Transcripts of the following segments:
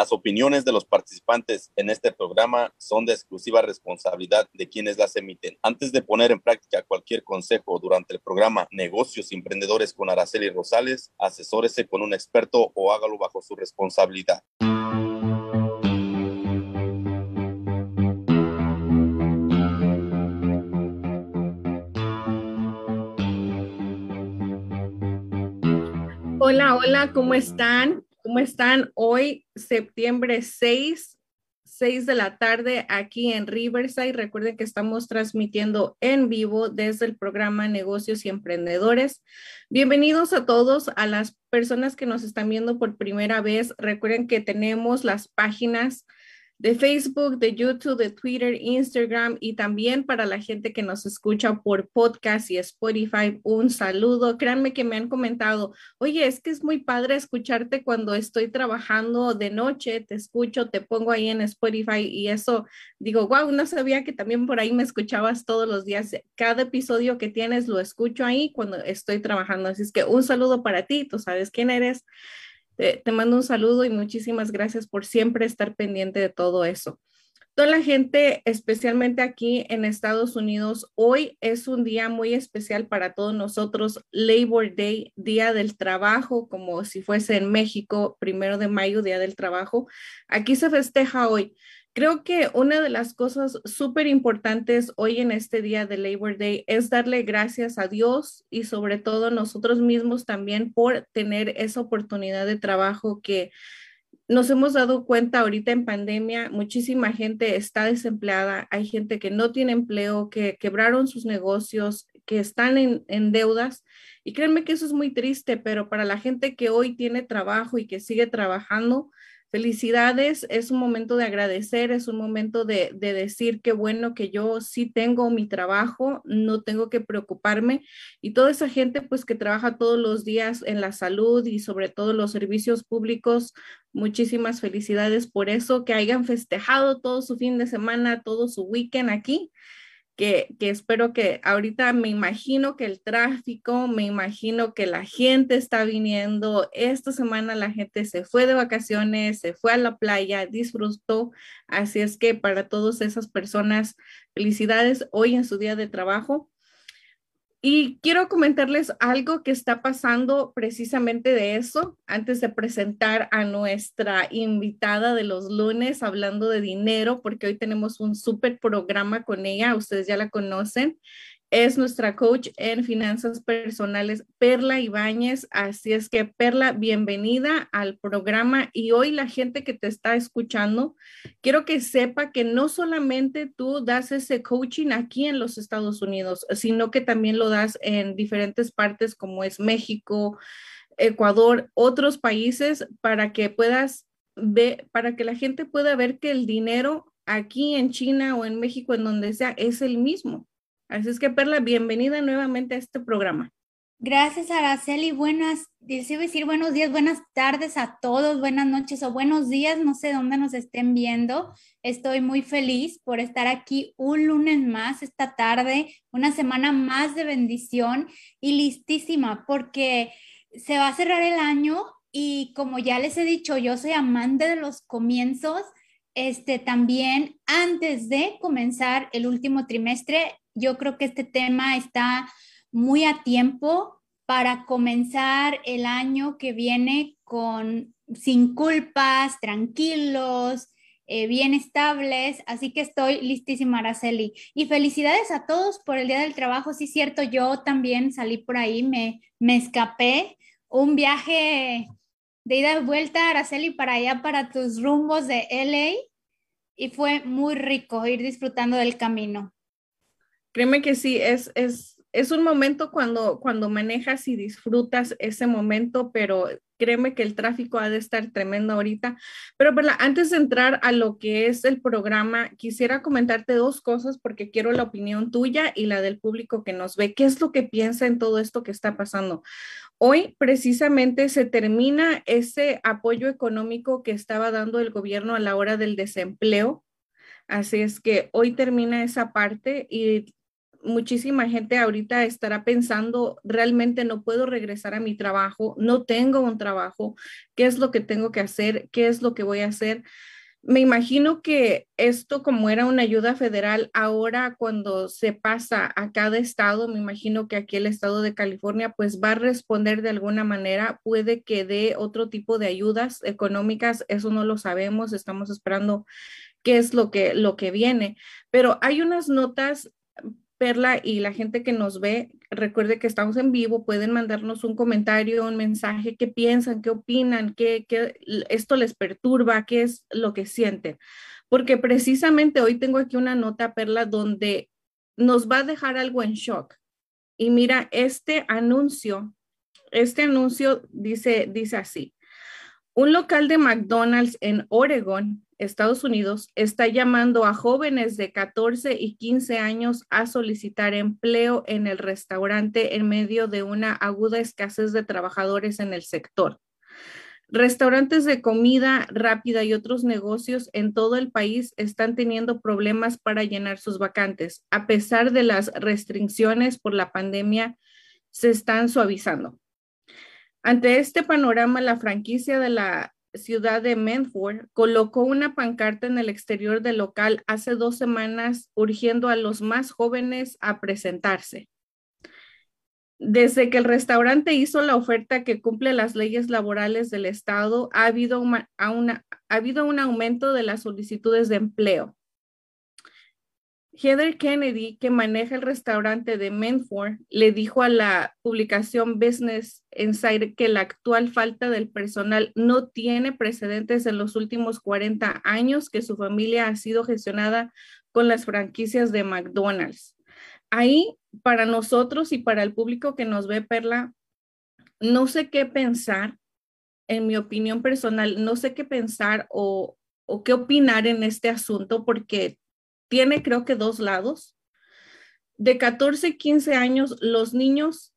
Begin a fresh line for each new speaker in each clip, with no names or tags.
Las opiniones de los participantes en este programa son de exclusiva responsabilidad de quienes las emiten. Antes de poner en práctica cualquier consejo durante el programa Negocios Emprendedores con Araceli Rosales, asesórese con un experto o hágalo bajo su responsabilidad.
Hola, hola, ¿cómo están? ¿Cómo están? Hoy, septiembre 6, 6 de la tarde, aquí en Riverside. Recuerden que estamos transmitiendo en vivo desde el programa Negocios y Emprendedores. Bienvenidos a todos, a las personas que nos están viendo por primera vez. Recuerden que tenemos las páginas de Facebook, de YouTube, de Twitter, Instagram y también para la gente que nos escucha por podcast y Spotify, un saludo. Créanme que me han comentado, oye, es que es muy padre escucharte cuando estoy trabajando de noche, te escucho, te pongo ahí en Spotify y eso, digo, wow, no sabía que también por ahí me escuchabas todos los días. Cada episodio que tienes lo escucho ahí cuando estoy trabajando. Así es que un saludo para ti, tú sabes quién eres. Te, mando un saludo y muchísimas gracias por siempre estar pendiente de todo eso. Toda la gente, especialmente aquí en Estados Unidos, hoy es un día muy especial para todos nosotros, Labor Day, Día del Trabajo, como si fuese en México, primero de mayo, Día del Trabajo. Aquí se festeja hoy. Creo que una de las cosas súper importantes hoy en este día de Labor Day es darle gracias a Dios y sobre todo nosotros mismos también por tener esa oportunidad de trabajo que nos hemos dado cuenta ahorita en pandemia, muchísima gente está desempleada, hay gente que no tiene empleo, que quebraron sus negocios, que están en, en deudas. Y créanme que eso es muy triste, pero para la gente que hoy tiene trabajo y que sigue trabajando, Felicidades, es un momento de agradecer, es un momento de, decir qué bueno que yo sí tengo mi trabajo, no tengo que preocuparme. Y toda esa gente pues que trabaja todos los días en la salud y sobre todo los servicios públicos, muchísimas felicidades por eso, que hayan festejado todo su fin de semana, todo su weekend aquí que, espero que ahorita me imagino que el tráfico, me imagino que la gente está viniendo. Esta semana la gente se fue de vacaciones, se fue a la playa, disfrutó. Así es que para todas esas personas, felicidades hoy en su día de trabajo. Y quiero comentarles algo que está pasando precisamente de eso antes de presentar a nuestra invitada de los lunes hablando de dinero, porque hoy tenemos un súper programa con ella, ustedes ya la conocen es nuestra coach en finanzas personales, Perla Ibáñez. Así es que, Perla, bienvenida al programa. Y hoy la gente que te está escuchando, quiero que sepa que no solamente tú das ese coaching aquí en los Estados Unidos, sino que también lo das en diferentes partes como es México, Ecuador, otros países, para que puedas ver, para que la gente pueda ver que el dinero aquí en China o en México, en donde sea, es el mismo Así es que, Perla, bienvenida nuevamente a este programa.
Gracias, Araceli. Buenas, deseo decir buenos días, buenas tardes a todos, buenas noches o buenos días, no sé dónde nos estén viendo. Estoy muy feliz por estar aquí un lunes más esta tarde, una semana más de bendición y listísima porque se va a cerrar el año y como ya les he dicho, yo soy amante de los comienzos. Este también antes de comenzar el último trimestre, yo creo que este tema está muy a tiempo para comenzar el año que viene con sin culpas, tranquilos, eh, bien estables. Así que estoy listísima, Araceli. Y felicidades a todos por el Día del Trabajo. Sí, cierto, yo también salí por ahí, me, me escapé. Un viaje de ida y vuelta, Araceli, para allá, para tus rumbos de LA. Y fue muy rico ir disfrutando del camino.
Créeme que sí, es, es es un momento cuando, cuando manejas y disfrutas ese momento, pero créeme que el tráfico ha de estar tremendo ahorita. Pero antes de entrar a lo que es el programa, quisiera comentarte dos cosas porque quiero la opinión tuya y la del público que nos ve. ¿Qué es lo que piensa en todo esto que está pasando? Hoy precisamente se termina ese apoyo económico que estaba dando el gobierno a la hora del desempleo. Así es que hoy termina esa parte y muchísima gente ahorita estará pensando, realmente no puedo regresar a mi trabajo, no tengo un trabajo, ¿qué es lo que tengo que hacer? ¿Qué es lo que voy a hacer? Me imagino que esto como era una ayuda federal, ahora cuando se pasa a cada estado, me imagino que aquí el estado de California pues va a responder de alguna manera, puede que dé otro tipo de ayudas económicas, eso no lo sabemos, estamos esperando qué es lo que, lo que viene, pero hay unas notas Perla y la gente que nos ve, recuerde que estamos en vivo, pueden mandarnos un comentario, un mensaje, qué piensan, qué opinan, qué, esto les perturba, qué es lo que sienten. Porque precisamente hoy tengo aquí una nota, Perla, donde nos va a dejar algo en shock. Y mira, este anuncio, este anuncio dice, dice así. Un local de McDonald's en Oregon Estados Unidos está llamando a jóvenes de 14 y 15 años a solicitar empleo en el restaurante en medio de una aguda escasez de trabajadores en el sector. Restaurantes de comida rápida y otros negocios en todo el país están teniendo problemas para llenar sus vacantes. A pesar de las restricciones por la pandemia, se están suavizando. Ante este panorama, la franquicia de la ciudad de Medford colocó una pancarta en el exterior del local hace dos semanas urgiendo a los más jóvenes a presentarse. Desde que el restaurante hizo la oferta que cumple las leyes laborales del estado, ha habido, ha habido un aumento de las solicitudes de empleo. Heather Kennedy, que maneja el restaurante de Menford, le dijo a la publicación Business Insider que la actual falta del personal no tiene precedentes en los últimos 40 años que su familia ha sido gestionada con las franquicias de McDonald's. Ahí, para nosotros y para el público que nos ve, Perla, no sé qué pensar, en mi opinión personal, no sé qué pensar o, o qué opinar en este asunto porque tiene creo que dos lados. De 14, 15 años, los niños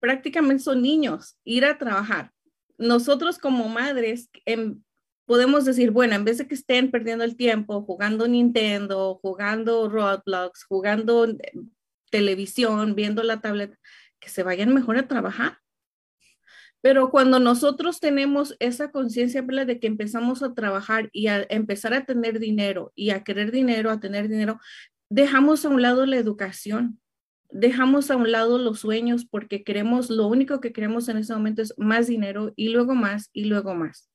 prácticamente son niños, ir a trabajar. Nosotros como madres em, podemos decir, bueno, en vez de que estén perdiendo el tiempo jugando Nintendo, jugando Roblox, jugando eh, televisión, viendo la tablet, que se vayan mejor a trabajar. Pero cuando nosotros tenemos esa conciencia de que empezamos a trabajar y a empezar a tener dinero y a querer dinero, a tener dinero, dejamos a un lado la educación, dejamos a un lado los sueños porque queremos, lo único que queremos en ese momento es más dinero y luego más y luego más.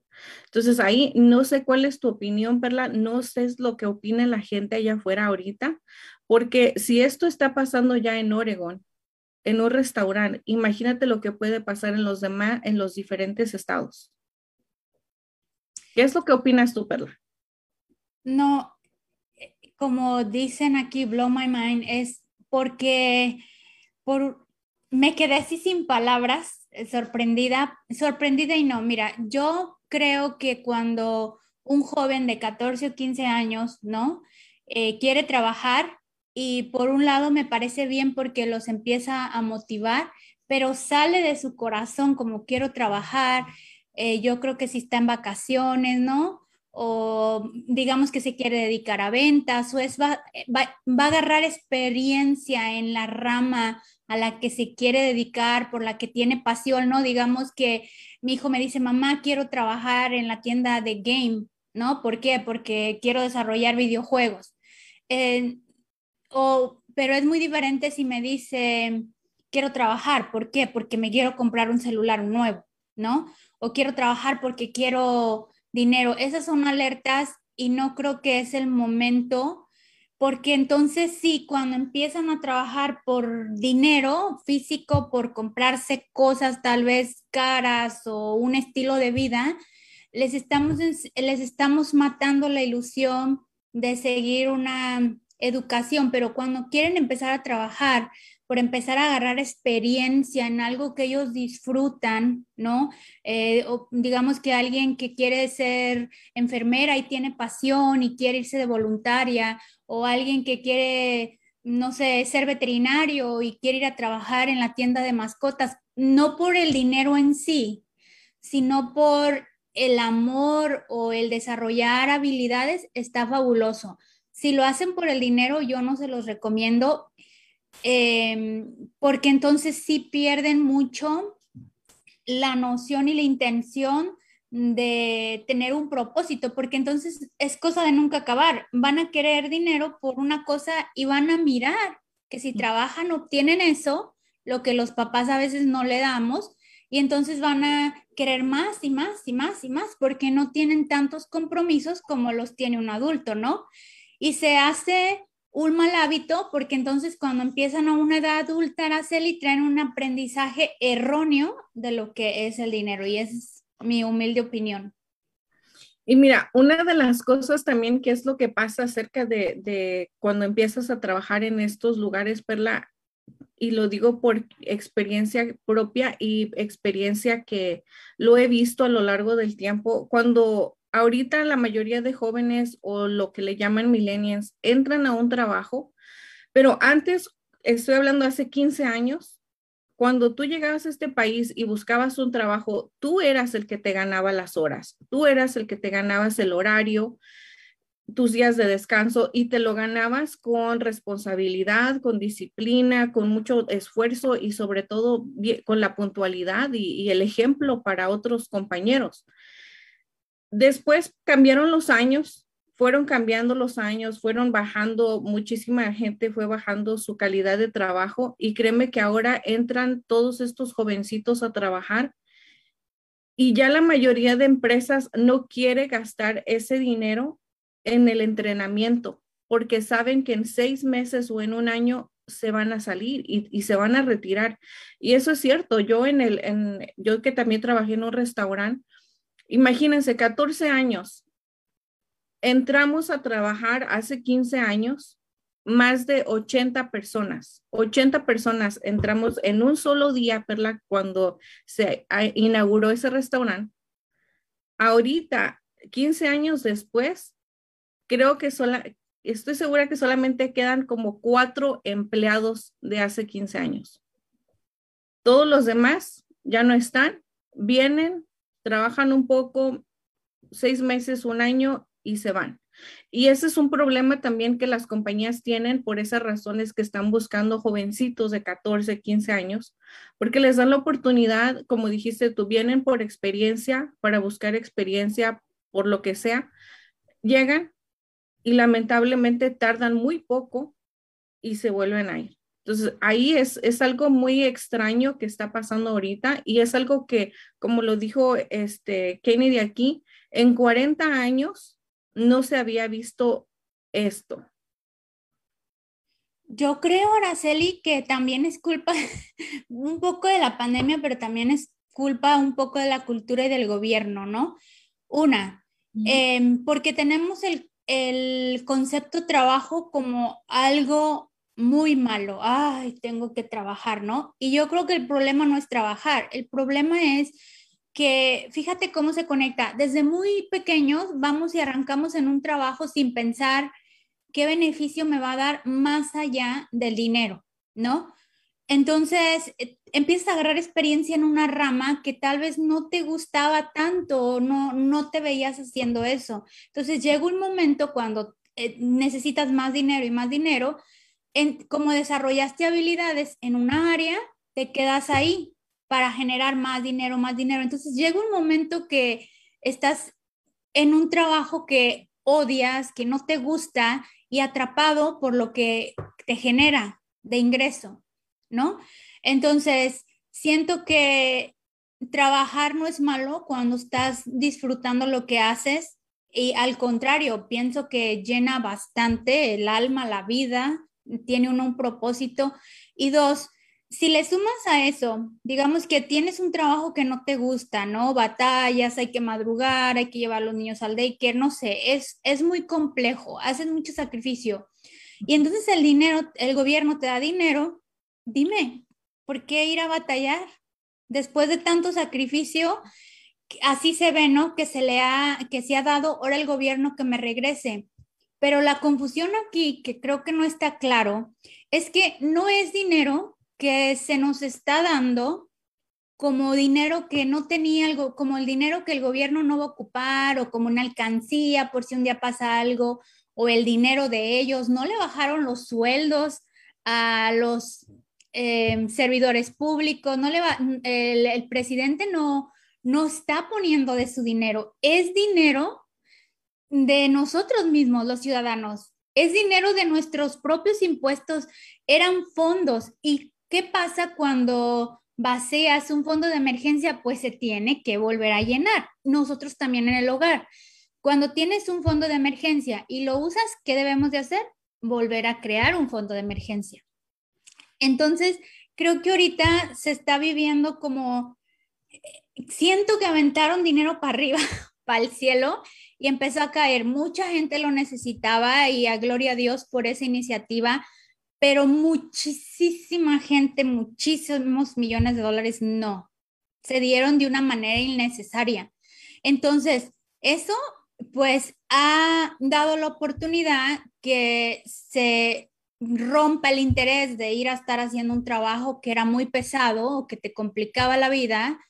Entonces ahí no sé cuál es tu opinión, Perla, no sé lo que opina la gente allá afuera ahorita, porque si esto está pasando ya en Oregon, en un restaurante, imagínate lo que puede pasar en los demás, en los diferentes estados. ¿Qué es lo que opinas tú, Perla?
No, eh, como dicen aquí, blow my mind, es porque por, me quedé así sin palabras, eh, sorprendida, sorprendida y no, mira, yo creo que cuando un joven de 14 o 15 años, ¿no? Eh, quiere trabajar, y por un lado me parece bien porque los empieza a motivar, pero sale de su corazón como quiero trabajar, eh, yo creo que si está en vacaciones, ¿no? O digamos que se quiere dedicar a ventas, o es va, va, va a agarrar experiencia en la rama a la que se quiere dedicar, por la que tiene pasión, ¿no? Digamos que mi hijo me dice, mamá, quiero trabajar en la tienda de game, ¿no? ¿Por qué? Porque quiero desarrollar videojuegos. O, pero es muy diferente si me dice, quiero trabajar, ¿por qué? Porque me quiero comprar un celular nuevo, ¿no? O quiero trabajar porque quiero dinero. Esas son alertas y no creo que es el momento, porque entonces sí, cuando empiezan a trabajar por dinero físico, por comprarse cosas tal vez caras o un estilo de vida, les estamos, les estamos matando la ilusión de seguir una educación, pero cuando quieren empezar a trabajar, por empezar a agarrar experiencia en algo que ellos disfrutan, ¿no? Eh, o digamos que alguien que quiere ser enfermera y tiene pasión y quiere irse de voluntaria, o alguien que quiere, no sé, ser veterinario y quiere ir a trabajar en la tienda de mascotas, no por el dinero en sí, sino por el amor o el desarrollar habilidades, está fabuloso. Si lo hacen por el dinero, yo no se los recomiendo, eh, porque entonces sí pierden mucho la noción y la intención de tener un propósito, porque entonces es cosa de nunca acabar. Van a querer dinero por una cosa y van a mirar que si trabajan obtienen eso, lo que los papás a veces no le damos, y entonces van a querer más y más y más y más porque no tienen tantos compromisos como los tiene un adulto, ¿no? Y se hace un mal hábito porque entonces cuando empiezan a una edad adulta, Araceli, traen un aprendizaje erróneo de lo que es el dinero y es mi humilde opinión.
Y mira, una de las cosas también que es lo que pasa acerca de, de cuando empiezas a trabajar en estos lugares, Perla, y lo digo por experiencia propia y experiencia que lo he visto a lo largo del tiempo, cuando ahorita la mayoría de jóvenes o lo que le llaman millennials entran a un trabajo, pero antes, estoy hablando hace 15 años, cuando tú llegabas a este país y buscabas un trabajo, tú eras el que te ganaba las horas, tú eras el que te ganabas el horario, tus días de descanso y te lo ganabas con responsabilidad, con disciplina, con mucho esfuerzo y sobre todo con la puntualidad y, y el ejemplo para otros compañeros. Después cambiaron los años, fueron cambiando los años, fueron bajando, muchísima gente fue bajando su calidad de trabajo y créeme que ahora entran todos estos jovencitos a trabajar y ya la mayoría de empresas no quiere gastar ese dinero en el entrenamiento porque saben que en seis meses o en un año se van a salir y, se van a retirar. Y eso es cierto. Yo en el, en, yo que también trabajé en un restaurante, Imagínense, 14 años. Entramos a trabajar hace 15 años, más de 80 personas. 80 personas entramos en un solo día, Perla, cuando se inauguró ese restaurante. Ahorita, 15 años después, creo que sola, estoy segura que solamente quedan como cuatro empleados de hace 15 años. Todos los demás ya no están, vienen, trabajan un poco, seis meses, un año y se van. Y ese es un problema también que las compañías tienen por esas razones que están buscando jovencitos de 14, 15 años, porque les dan la oportunidad, como dijiste, tú vienen por experiencia, para buscar experiencia por lo que sea, llegan y lamentablemente tardan muy poco y se vuelven a ir. Entonces, ahí es, es algo muy extraño que está pasando ahorita y es algo que, como lo dijo este Kenny de aquí, en 40 años no se había visto esto.
Yo creo, Araceli, que también es culpa un poco de la pandemia, pero también es culpa un poco de la cultura y del gobierno, ¿no? Una, em, porque tenemos el, el concepto trabajo como algo muy malo, ay, tengo que trabajar, ¿no? Y yo creo que el problema no es trabajar, el problema es que fíjate cómo se conecta. Desde muy pequeños vamos y arrancamos en un trabajo sin pensar qué beneficio me va a dar más allá del dinero, ¿no? Entonces, eh, empiezas a agarrar experiencia en una rama que tal vez no te gustaba tanto, no, no te veías haciendo eso. Entonces, llega un momento cuando eh, necesitas más dinero y más dinero, en, como desarrollaste habilidades en una área, te quedas ahí para generar más dinero, más dinero. Entonces, llega un momento que estás en un trabajo que odias, que no te gusta y atrapado por lo que te genera de ingreso. ¿no? Entonces, siento que trabajar no es malo cuando estás disfrutando lo que haces y al contrario, pienso que llena bastante el alma, la vida, tiene uno un propósito. Y dos, si le sumas a eso, digamos que tienes un trabajo que no te gusta, ¿no? Batallas, hay que madrugar, hay que llevar a los niños al daycare, no sé, es, es muy complejo, haces mucho sacrificio. Y entonces el dinero, el gobierno te da dinero dime, ¿por qué ir a batallar? Después de tanto sacrificio, así se ve, ¿no? Que se le ha, que se ha dado ahora el gobierno que me regrese. Pero la confusión aquí, que creo que no está claro, es que no es dinero que se nos está dando como dinero que no tenía algo, como el dinero que el gobierno no va a ocupar o como una alcancía por si un día pasa algo o el dinero de ellos, no le bajaron los sueldos a los Em, servidores públicos, no le va, el, presidente no, no está poniendo de su dinero, es dinero de nosotros mismos, los ciudadanos, es dinero de nuestros propios impuestos, eran fondos. ¿Y qué pasa cuando vacías un fondo de emergencia? Pues se tiene que volver a llenar. Nosotros también en el hogar. Cuando tienes un fondo de emergencia y lo usas, ¿qué debemos de hacer? Volver a crear un fondo de emergencia. Entonces, creo que ahorita se está viviendo como, siento que aventaron dinero para arriba, para el cielo, y empezó a caer. Mucha gente lo necesitaba y a gloria a Dios por esa iniciativa, pero muchísima gente, muchísimos millones de dólares no. Se dieron de una manera innecesaria. Entonces, eso pues ha dado la oportunidad que se rompa el interés de ir a estar haciendo un trabajo que era muy pesado o que te complicaba la vida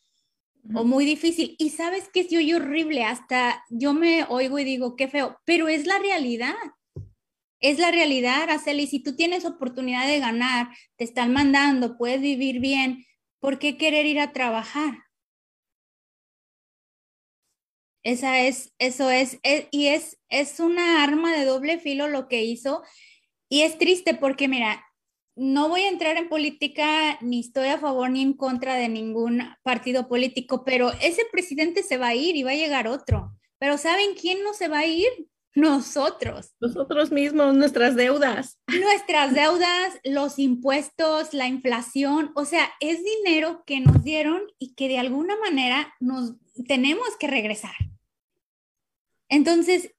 o muy difícil. Y sabes que es yo horrible, hasta yo me oigo y digo, qué feo, pero es la realidad. Es la realidad, Araceli. Si tú tienes oportunidad de ganar, te están mandando, puedes vivir bien, ¿por qué querer ir a trabajar? Esa es, eso es, es y es, es una arma de doble filo lo que hizo y es triste porque, mira, no voy a entrar en política, ni estoy a favor ni en contra de ningún partido político, pero ese presidente se va a ir y va a llegar otro. Pero ¿saben quién no se va a ir? Nosotros.
Nosotros mismos, nuestras deudas.
Nuestras deudas, los impuestos, la inflación, o sea, es dinero que nos dieron y que de alguna manera nos tenemos que regresar. Entonces,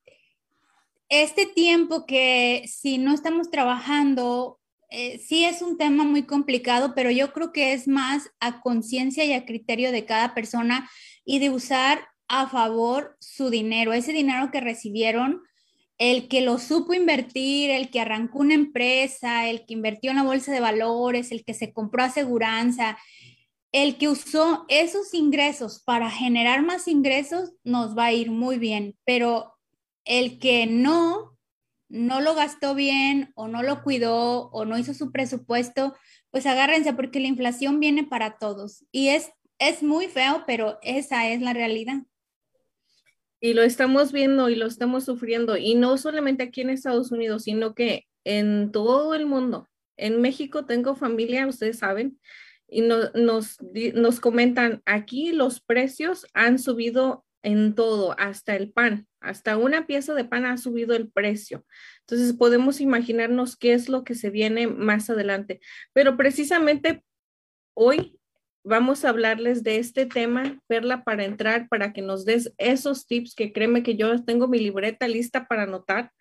este tiempo que si no estamos trabajando, eh, sí es un tema muy complicado, pero yo creo que es más a conciencia y a criterio de cada persona y de usar a favor su dinero, ese dinero que recibieron, el que lo supo invertir, el que arrancó una empresa, el que invirtió en la bolsa de valores, el que se compró aseguranza, el que usó esos ingresos para generar más ingresos, nos va a ir muy bien, pero el que no, no lo gastó bien o no lo cuidó o no hizo su presupuesto, pues agárrense porque la inflación viene para todos y es, es muy feo, pero esa es la realidad.
Y lo estamos viendo y lo estamos sufriendo, y no solamente aquí en Estados Unidos, sino que en todo el mundo. En México tengo familia, ustedes saben, y nos, nos comentan, aquí los precios han subido en todo, hasta el pan, hasta una pieza de pan ha subido el precio. Entonces podemos imaginarnos qué es lo que se viene más adelante. Pero precisamente hoy vamos a hablarles de este tema, Perla, para entrar, para que nos des esos tips que créeme que yo tengo mi libreta lista para anotar.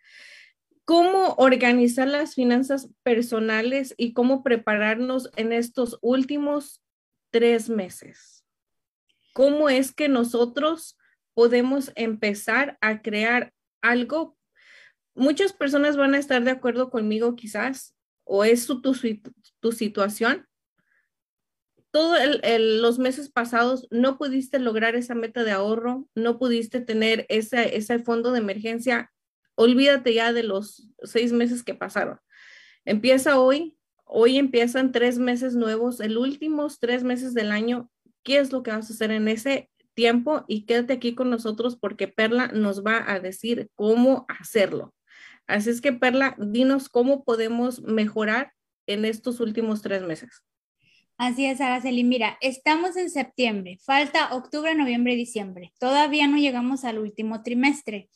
Cómo organizar las finanzas personales y cómo prepararnos en estos últimos tres meses. ¿Cómo es que nosotros podemos empezar a crear algo muchas personas van a estar de acuerdo conmigo quizás, o es tu, tu, situación. Todos los meses pasados no pudiste lograr esa meta de ahorro, no pudiste tener ese, ese fondo de emergencia. Olvídate ya de los seis meses que pasaron. Empieza hoy, hoy empiezan tres meses nuevos, el últimos tres meses del año. ¿Qué es lo que vas a hacer en ese tiempo? Y quédate aquí con nosotros porque Perla nos va a decir cómo hacerlo. Así es que, Perla, dinos cómo podemos mejorar en estos últimos tres meses.
Así es, Araceli. Mira, estamos en septiembre, falta octubre, noviembre y diciembre. Todavía no llegamos al último trimestre.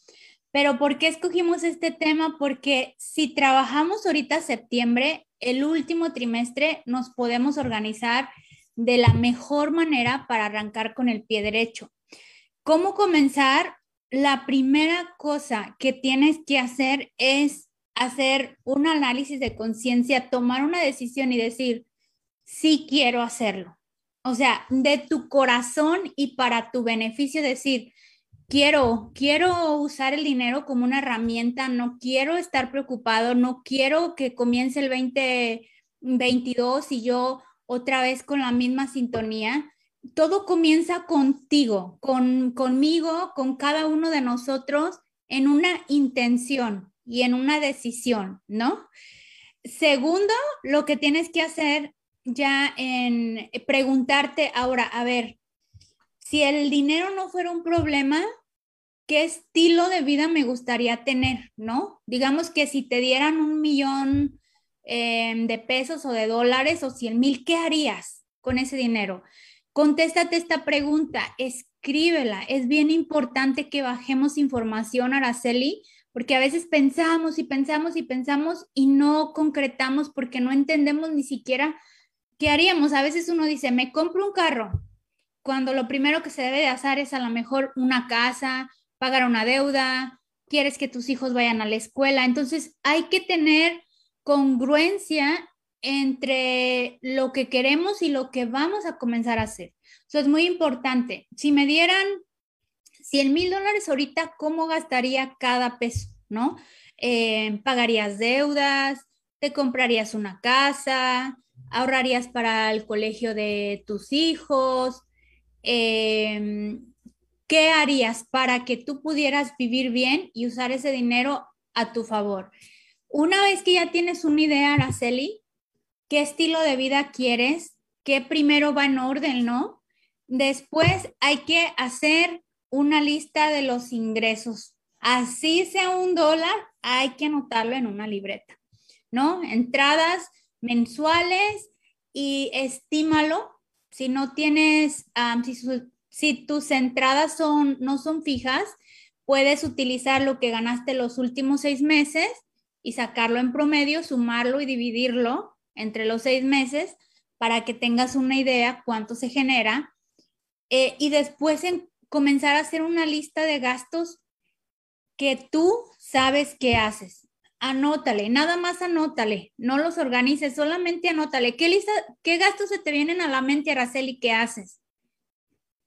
Pero ¿por qué escogimos este tema? Porque si trabajamos ahorita septiembre, el último trimestre nos podemos organizar de la mejor manera para arrancar con el pie derecho. ¿Cómo comenzar? la primera cosa que tienes que hacer es hacer un análisis de conciencia, tomar una decisión y decir, sí quiero hacerlo. O sea, de tu corazón y para tu beneficio decir, quiero, quiero usar el dinero como una herramienta, no quiero estar preocupado, no quiero que comience el 2022 y yo otra vez con la misma sintonía todo comienza contigo, con, conmigo, con cada uno de nosotros en una intención y en una decisión, ¿no? Segundo, lo que tienes que hacer ya en preguntarte ahora, a ver, si el dinero no fuera un problema, ¿qué estilo de vida me gustaría tener, no? Digamos que si te dieran un millón eh, de pesos o de dólares o cien mil, ¿qué harías con ese dinero? Contéstate esta pregunta, escríbela. Es bien importante que bajemos información, Araceli, porque a veces pensamos y pensamos y pensamos y no concretamos porque no entendemos ni siquiera qué haríamos. A veces uno dice, me compro un carro, cuando lo primero que se debe de hacer es a lo mejor una casa, pagar una deuda, quieres que tus hijos vayan a la escuela. Entonces hay que tener congruencia entre lo que queremos y lo que vamos a comenzar a hacer. Eso es muy importante. Si me dieran 100 mil dólares ahorita, ¿cómo gastaría cada peso? ¿No? Eh, ¿Pagarías deudas? ¿Te comprarías una casa? ¿Ahorrarías para el colegio de tus hijos? Em, ¿Qué harías para que tú pudieras vivir bien y usar ese dinero a tu favor? Una vez que ya tienes una idea, Araceli, qué estilo de vida quieres, qué primero va en orden, ¿no? Después hay que hacer una lista de los ingresos. Así sea un dólar, hay que anotarlo en una libreta, ¿no? Entradas mensuales y estímalo. Si no tienes, si, si, tus entradas son, no son fijas, puedes utilizar lo que ganaste los últimos seis meses y sacarlo en promedio, sumarlo y dividirlo entre los seis meses para que tengas una idea cuánto se genera eh, y después en comenzar a hacer una lista de gastos que tú sabes que haces. Anótale, nada más anótale, no los organices, solamente anótale. ¿Qué, lista, qué gastos se te vienen a la mente, Araceli, qué haces?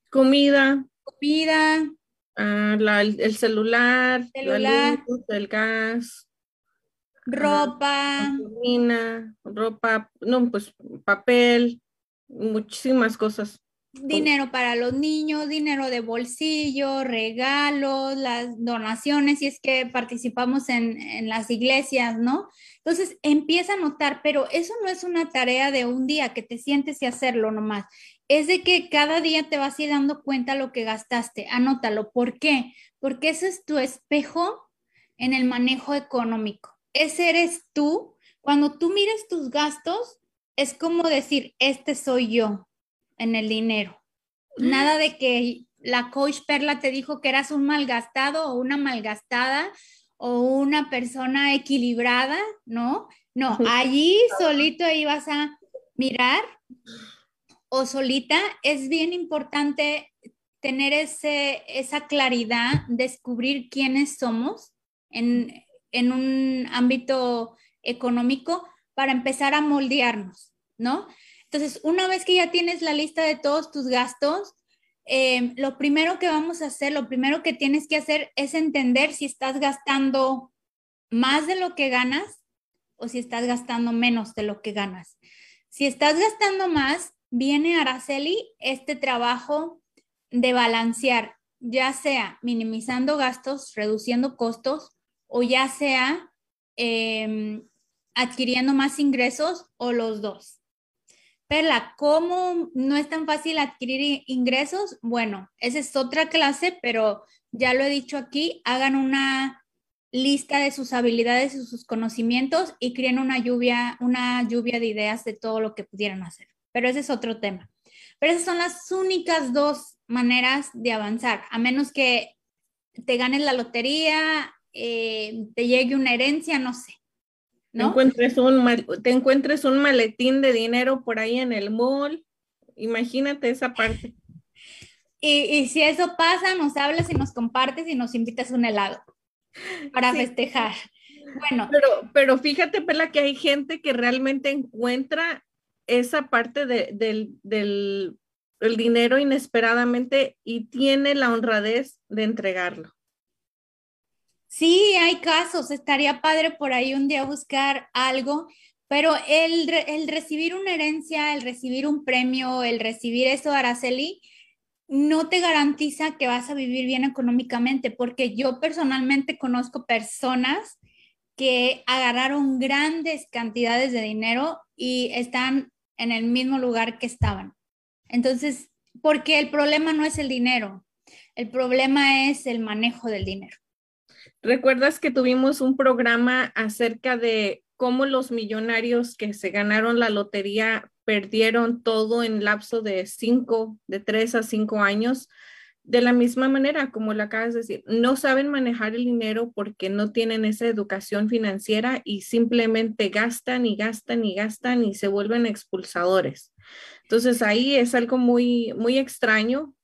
Comida.
Comida.
Ah, el, celular, celular. el gas
ropa,
ropa, no, pues papel, muchísimas cosas.
Dinero para los niños, dinero de bolsillo, regalos, las donaciones, si es que participamos en, en las iglesias, ¿no? Entonces empieza a notar, pero eso no es una tarea de un día que te sientes y hacerlo nomás. Es de que cada día te vas a ir dando cuenta lo que gastaste. Anótalo. ¿Por qué? Porque ese es tu espejo en el manejo económico ese eres tú. Cuando tú mires tus gastos, es como decir, este soy yo en el dinero. Nada de que la coach Perla te dijo que eras un malgastado o una malgastada o una persona equilibrada, ¿no? No, allí solito ibas a mirar o solita. Es bien importante tener ese, esa claridad, descubrir quiénes somos en, en un ámbito económico para empezar a moldearnos, ¿no? Entonces, una vez que ya tienes la lista de todos tus gastos, eh, lo primero que vamos a hacer, lo primero que tienes que hacer es entender si estás gastando más de lo que ganas o si estás gastando menos de lo que ganas. Si estás gastando más, viene Araceli este trabajo de balancear, ya sea minimizando gastos, reduciendo costos o ya sea em, adquiriendo más ingresos o los dos. Perla, ¿cómo no es tan fácil adquirir ingresos? Bueno, esa es otra clase, pero ya lo he dicho aquí, hagan una lista de sus habilidades y sus conocimientos y creen una lluvia, una lluvia de ideas de todo lo que pudieran hacer. Pero ese es otro tema. Pero esas son las únicas dos maneras de avanzar, a menos que te ganes la lotería, eh, te llegue una herencia, no sé.
Te, encuentres un te encuentres un maletín de dinero por ahí en el mall. Imagínate esa parte.
Y, si eso pasa, nos hablas y nos compartes y nos invitas un helado para festejar. Bueno.
Pero, pero fíjate, Pela, que hay gente que realmente encuentra esa parte del, del dinero inesperadamente y tiene la honradez de entregarlo.
Sí, hay casos, estaría padre por ahí un día buscar algo, pero el, el recibir una herencia, el recibir un premio, el recibir eso, Araceli, no te garantiza que vas a vivir bien económicamente, porque yo personalmente conozco personas que agarraron grandes cantidades de dinero y están en el mismo lugar que estaban. Entonces, porque el problema no es el dinero, el problema es el manejo del dinero.
¿Recuerdas que tuvimos un programa acerca de cómo los millonarios que se ganaron la lotería perdieron todo en lapso de cinco, de tres a cinco años? De la misma manera, como lo acabas de decir, no saben manejar el dinero porque no tienen esa educación financiera y simplemente gastan y gastan y gastan y se vuelven expulsadores. Entonces ahí es algo muy, muy extraño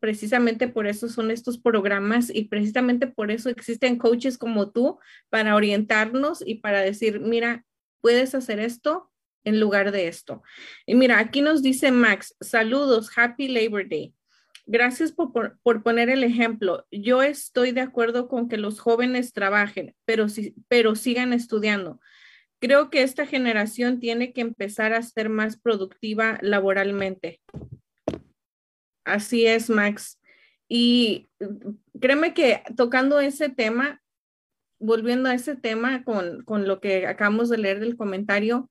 precisamente por eso son estos programas y precisamente por eso existen coaches como tú para orientarnos y para decir, mira, puedes hacer esto en lugar de esto. Y mira, aquí nos dice Max, saludos, happy Labor Day. Gracias por, poner el ejemplo. Yo estoy de acuerdo con que los jóvenes trabajen, pero, pero sigan estudiando. Creo que esta generación tiene que empezar a ser más productiva laboralmente. Así es, Max. Y créeme que tocando ese tema, volviendo a ese tema con, con, lo que acabamos de leer del comentario,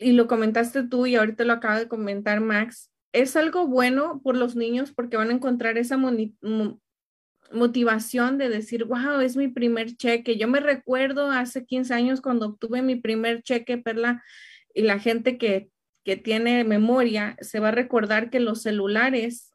y lo comentaste tú y ahorita lo acaba de comentar Max, es algo bueno por los niños porque van a encontrar esa motivación de decir, wow, es mi primer cheque. Yo me recuerdo hace 15 años cuando obtuve mi primer cheque, Perla, y la gente que que tiene memoria se va a recordar que los celulares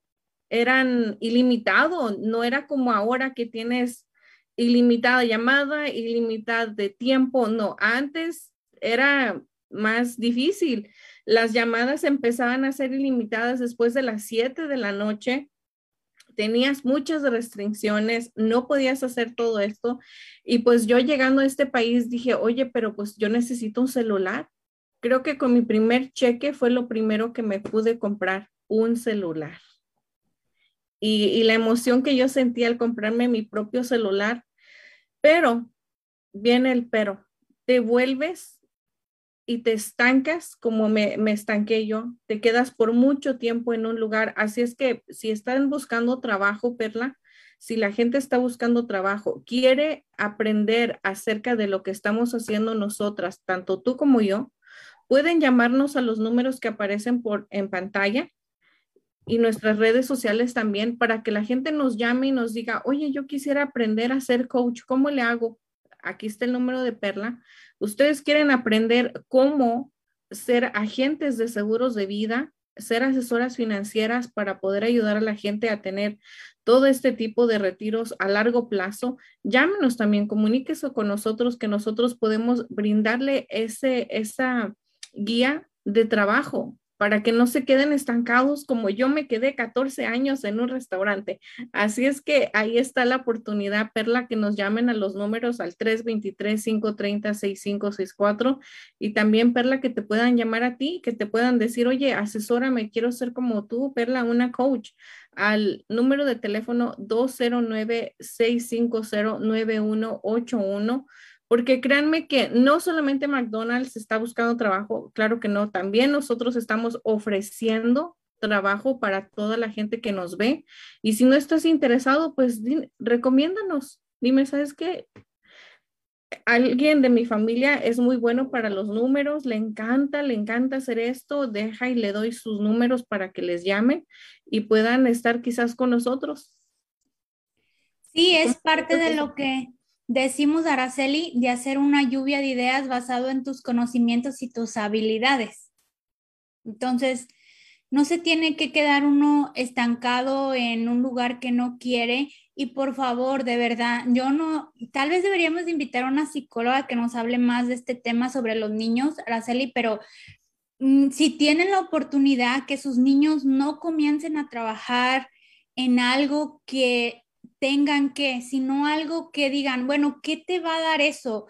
eran ilimitados, no era como ahora que tienes ilimitada llamada, ilimitada de tiempo, no, antes era más difícil. Las llamadas empezaban a ser ilimitadas después de las 7 de la noche. Tenías muchas restricciones, no podías hacer todo esto. Y pues yo llegando a este país dije, oye, pero pues yo necesito un celular creo que con mi primer cheque fue lo primero que me pude comprar, un celular. Y, la emoción que yo sentí al comprarme mi propio celular, pero viene el pero, te vuelves y te estancas como me, me, estanqué yo, te quedas por mucho tiempo en un lugar. Así es que si están buscando trabajo, Perla, si la gente está buscando trabajo, quiere aprender acerca de lo que estamos haciendo nosotras, tanto tú como yo, Pueden llamarnos a los números que aparecen por, en pantalla y nuestras redes sociales también para que la gente nos llame y nos diga, oye, yo quisiera aprender a ser coach, ¿cómo le hago? Aquí está el número de Perla. Ustedes quieren aprender cómo ser agentes de seguros de vida, ser asesoras financieras para poder ayudar a la gente a tener todo este tipo de retiros a largo plazo, llámenos también, comuníquese con nosotros que nosotros podemos brindarle ese, esa guía de trabajo para que no se queden estancados como yo me quedé 14 años en un restaurante. Así es que ahí está la oportunidad, Perla, que nos llamen a los números al 323-530-6564 y también, Perla, que te puedan llamar a ti, que te puedan decir, oye, asesórame, quiero ser como tú, Perla, una coach al número de teléfono 209-650-9181 porque créanme que no solamente McDonald's está buscando trabajo, claro que no, también nosotros estamos ofreciendo trabajo para toda la gente que nos ve. Y si no estás interesado, pues recomiéndanos. Dime, ¿sabes qué? Alguien de mi familia es muy bueno para los números, le encanta, le encanta hacer esto, deja y le doy sus números para que les llamen y puedan estar quizás con nosotros.
Sí, es parte de lo que Decimos, Araceli, de hacer una lluvia de ideas basado en tus conocimientos y tus habilidades. Entonces, no se tiene que quedar uno estancado en un lugar que no quiere y por favor, de verdad, yo no, tal vez deberíamos invitar a una psicóloga que nos hable más de este tema sobre los niños, Araceli, pero mm, si tienen la oportunidad que sus niños no comiencen a trabajar en algo que tengan que, sino algo que digan, bueno, ¿qué te va a dar eso?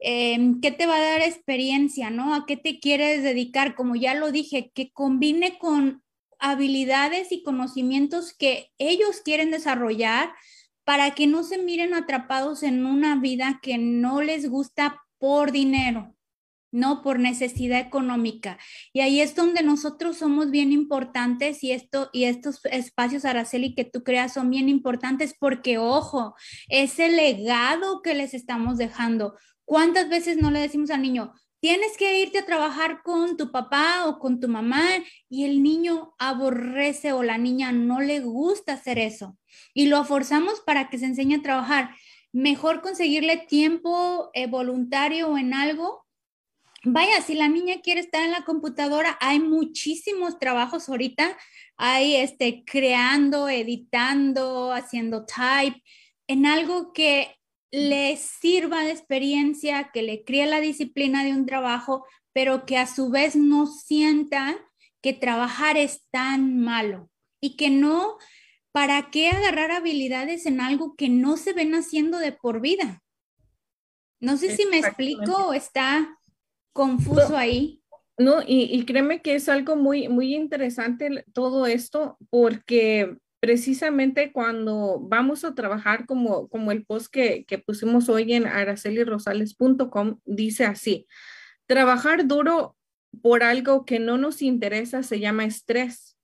Em, ¿Qué te va a dar experiencia, no? ¿A qué te quieres dedicar? Como ya lo dije, que combine con habilidades y conocimientos que ellos quieren desarrollar para que no se miren atrapados en una vida que no les gusta por dinero no por necesidad económica. Y ahí es donde nosotros somos bien importantes y esto y estos espacios Araceli que tú creas son bien importantes porque ojo, ese legado que les estamos dejando. ¿Cuántas veces no le decimos al niño, tienes que irte a trabajar con tu papá o con tu mamá y el niño aborrece o la niña no le gusta hacer eso y lo forzamos para que se enseñe a trabajar? Mejor conseguirle tiempo eh, voluntario o en algo vaya, si la niña quiere estar en la computadora, hay muchísimos trabajos ahorita, hay este, creando, editando, haciendo type, en algo que le sirva de experiencia, que le críe la disciplina de un trabajo, pero que a su vez no sienta que trabajar es tan malo y que no, ¿para qué agarrar habilidades en algo que no se ven haciendo de por vida? No sé si me explico o está confuso ahí.
No, y, créeme que es algo muy, muy interesante todo esto, porque precisamente cuando vamos a trabajar como, como el post que, que pusimos hoy en aracelirosales.com, dice así, trabajar duro por algo que no nos interesa se llama estrés.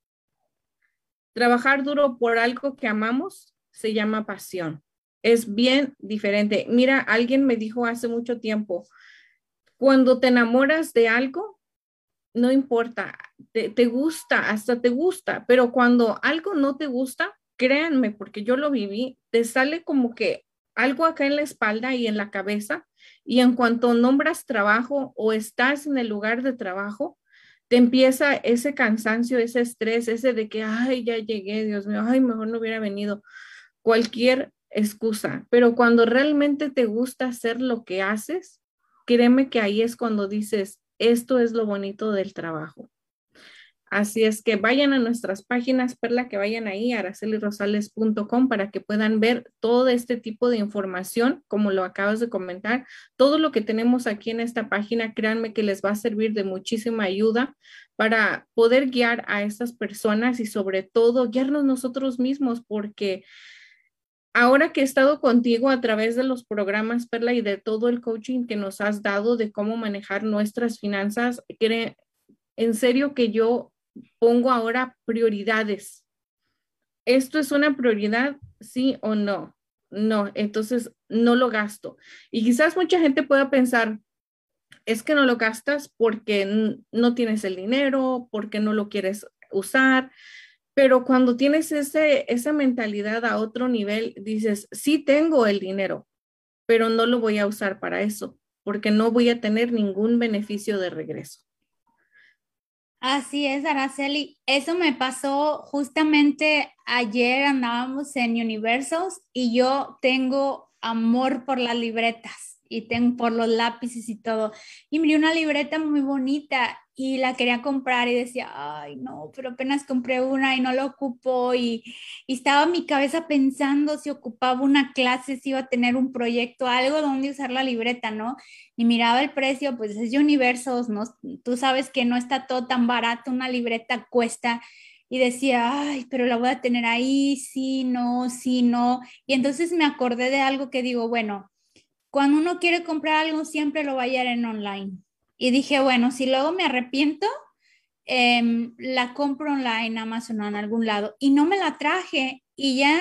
Trabajar duro por algo que amamos se llama pasión. Es bien diferente. Mira, alguien me dijo hace mucho tiempo, cuando te enamoras de algo, no importa, te, gusta, hasta te gusta, pero cuando algo no te gusta, créanme, porque yo lo viví, te sale como que algo acá en la espalda y en la cabeza, y en cuanto nombras trabajo o estás en el lugar de trabajo, te empieza ese cansancio, ese estrés, ese de que, ay, ya llegué, Dios mío, ay, mejor no hubiera venido, cualquier excusa, pero cuando realmente te gusta hacer lo que haces, créeme que ahí es cuando dices, esto es lo bonito del trabajo. Así es que vayan a nuestras páginas, Perla, que vayan ahí, aracelirosales.com, para que puedan ver todo este tipo de información, como lo acabas de comentar. Todo lo que tenemos aquí en esta página, créanme que les va a servir de muchísima ayuda para poder guiar a estas personas y sobre todo guiarnos nosotros mismos, porque ahora que he estado contigo a través de los programas, Perla, y de todo el coaching que nos has dado de cómo manejar nuestras finanzas, en serio que yo pongo ahora prioridades. ¿Esto es una prioridad, sí o no? No, entonces no lo gasto. Y quizás mucha gente pueda pensar, es que no lo gastas porque no tienes el dinero, porque no lo quieres usar, pero cuando tienes ese, esa mentalidad a otro nivel, dices, sí tengo el dinero, pero no lo voy a usar para eso, porque no voy a tener ningún beneficio de regreso.
Así es, Araceli. Eso me pasó justamente ayer, andábamos en Universos y yo tengo amor por las libretas y tengo por los lápices y todo. Y miré una libreta muy bonita y la quería comprar y decía, ay, no, pero apenas compré una y no la ocupo y, y estaba mi cabeza pensando si ocupaba una clase, si iba a tener un proyecto, algo donde usar la libreta, ¿no? Y miraba el precio, pues es de universos, ¿no? Tú sabes que no está todo tan barato, una libreta cuesta y decía, ay, pero la voy a tener ahí, sí, no, sí, no. Y entonces me acordé de algo que digo, bueno, cuando uno quiere comprar algo siempre lo va a hallar en online. Y dije, bueno, si luego me arrepiento, em, la compro online, Amazon o en algún lado. Y no me la traje y ya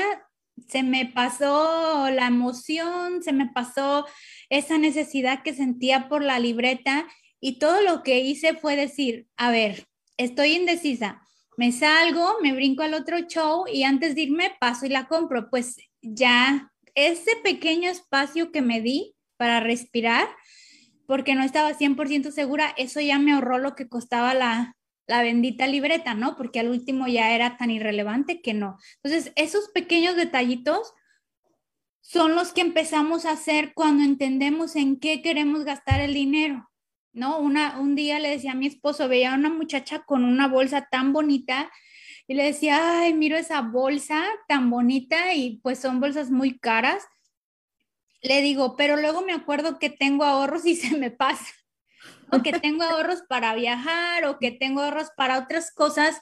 se me pasó la emoción, se me pasó esa necesidad que sentía por la libreta y todo lo que hice fue decir, a ver, estoy indecisa, me salgo, me brinco al otro show y antes de irme paso y la compro. Pues ya ese pequeño espacio que me di para respirar, porque no estaba 100% segura, eso ya me ahorró lo que costaba la, la bendita libreta, ¿no? Porque al último ya era tan irrelevante que no. Entonces, esos pequeños detallitos son los que empezamos a hacer cuando entendemos en qué queremos gastar el dinero, ¿no? Una, un día le decía a mi esposo, veía a una muchacha con una bolsa tan bonita y le decía, ay, miro esa bolsa tan bonita y pues son bolsas muy caras. Le digo, pero luego me acuerdo que tengo ahorros y se me pasa, o que tengo ahorros para viajar, o que tengo ahorros para otras cosas,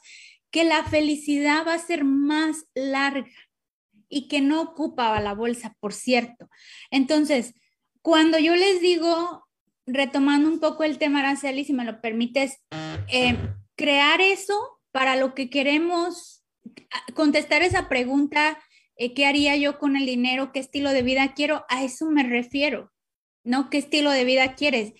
que la felicidad va a ser más larga y que no ocupaba la bolsa, por cierto. Entonces, cuando yo les digo, retomando un poco el tema, Araceli, si me lo permites, eh, crear eso para lo que queremos contestar esa pregunta, ¿qué haría yo con el dinero? ¿Qué estilo de vida quiero? A eso me refiero, ¿no? ¿Qué estilo de vida quieres?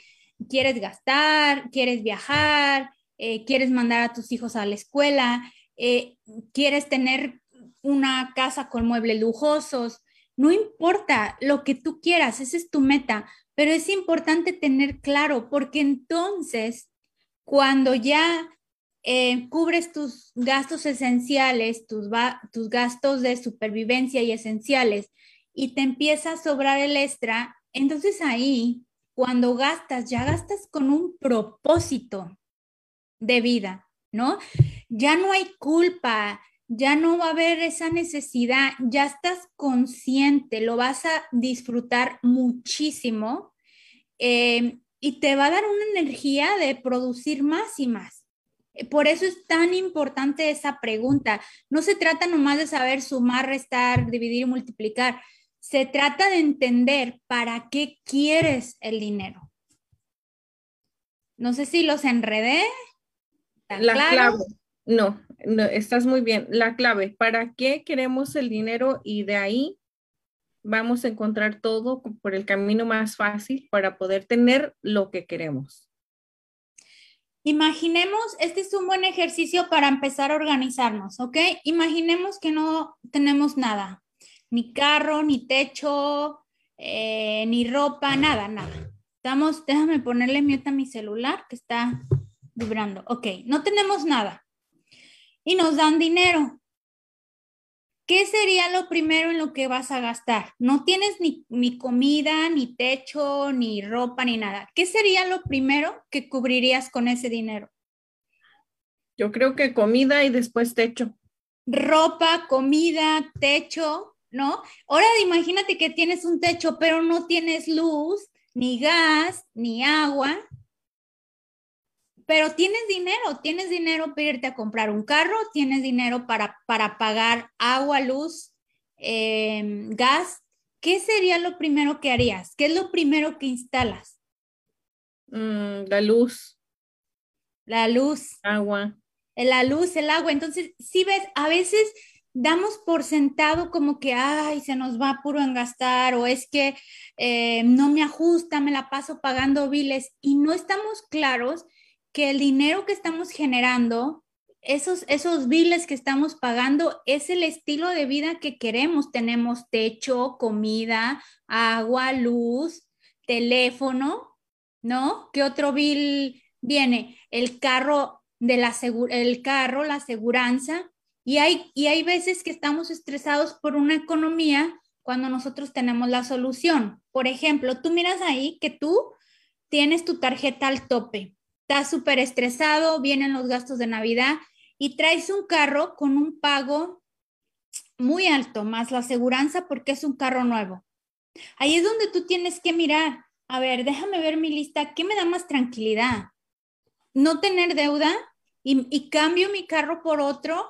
¿Quieres gastar? ¿Quieres viajar? Eh, ¿Quieres mandar a tus hijos a la escuela? Eh, ¿Quieres tener una casa con muebles lujosos? No importa lo que tú quieras, esa es tu meta, pero es importante tener claro porque entonces cuando ya eh, cubres tus gastos esenciales, tus, tus gastos de supervivencia y esenciales, y te empieza a sobrar el extra, entonces ahí, cuando gastas, ya gastas con un propósito de vida, ¿no? Ya no hay culpa, ya no va a haber esa necesidad, ya estás consciente, lo vas a disfrutar muchísimo eh, y te va a dar una energía de producir más y más. Por eso es tan importante esa pregunta. No se trata nomás de saber sumar, restar, dividir y multiplicar. Se trata de entender para qué quieres el dinero. No sé si los enredé.
La clave. No, no, estás muy bien. La clave, ¿para qué queremos el dinero? Y de ahí vamos a encontrar todo por el camino más fácil para poder tener lo que queremos.
Imaginemos, este es un buen ejercicio para empezar a organizarnos, ¿ok? Imaginemos que no tenemos nada, ni carro, ni techo, eh, ni ropa, nada, nada. Estamos, déjame ponerle mute a mi celular que está vibrando. Ok, no tenemos nada. Y nos dan dinero. ¿Qué sería lo primero en lo que vas a gastar? No tienes ni, comida, ni techo, ni ropa, ni nada. ¿Qué sería lo primero que cubrirías con ese dinero?
Yo creo que comida y después techo.
Ropa, comida, techo, ¿no? Ahora imagínate que tienes un techo, pero no tienes luz, ni gas, ni agua pero tienes dinero, tienes dinero para irte a comprar un carro, tienes dinero para, para pagar agua, luz, em, gas. ¿Qué sería lo primero que harías? ¿Qué es lo primero que instalas?
Mm, la luz.
La luz.
Agua.
La luz, el agua. Entonces, si ves, a veces damos por sentado como que, ay, se nos va puro en gastar o es que eh, no me ajusta, me la paso pagando biles y no estamos claros que el dinero que estamos generando, esos, esos biles que estamos pagando, es el estilo de vida que queremos. Tenemos techo, comida, agua, luz, teléfono, ¿no? ¿Qué otro bill viene? El carro de la el carro, la aseguranza. Y hay, y hay veces que estamos estresados por una economía cuando nosotros tenemos la solución. Por ejemplo, tú miras ahí que tú tienes tu tarjeta al tope estás súper estresado, vienen los gastos de Navidad y traes un carro con un pago muy alto, más la aseguranza porque es un carro nuevo. Ahí es donde tú tienes que mirar, a ver, déjame ver mi lista, ¿qué me da más tranquilidad? No tener deuda y, cambio mi carro por otro,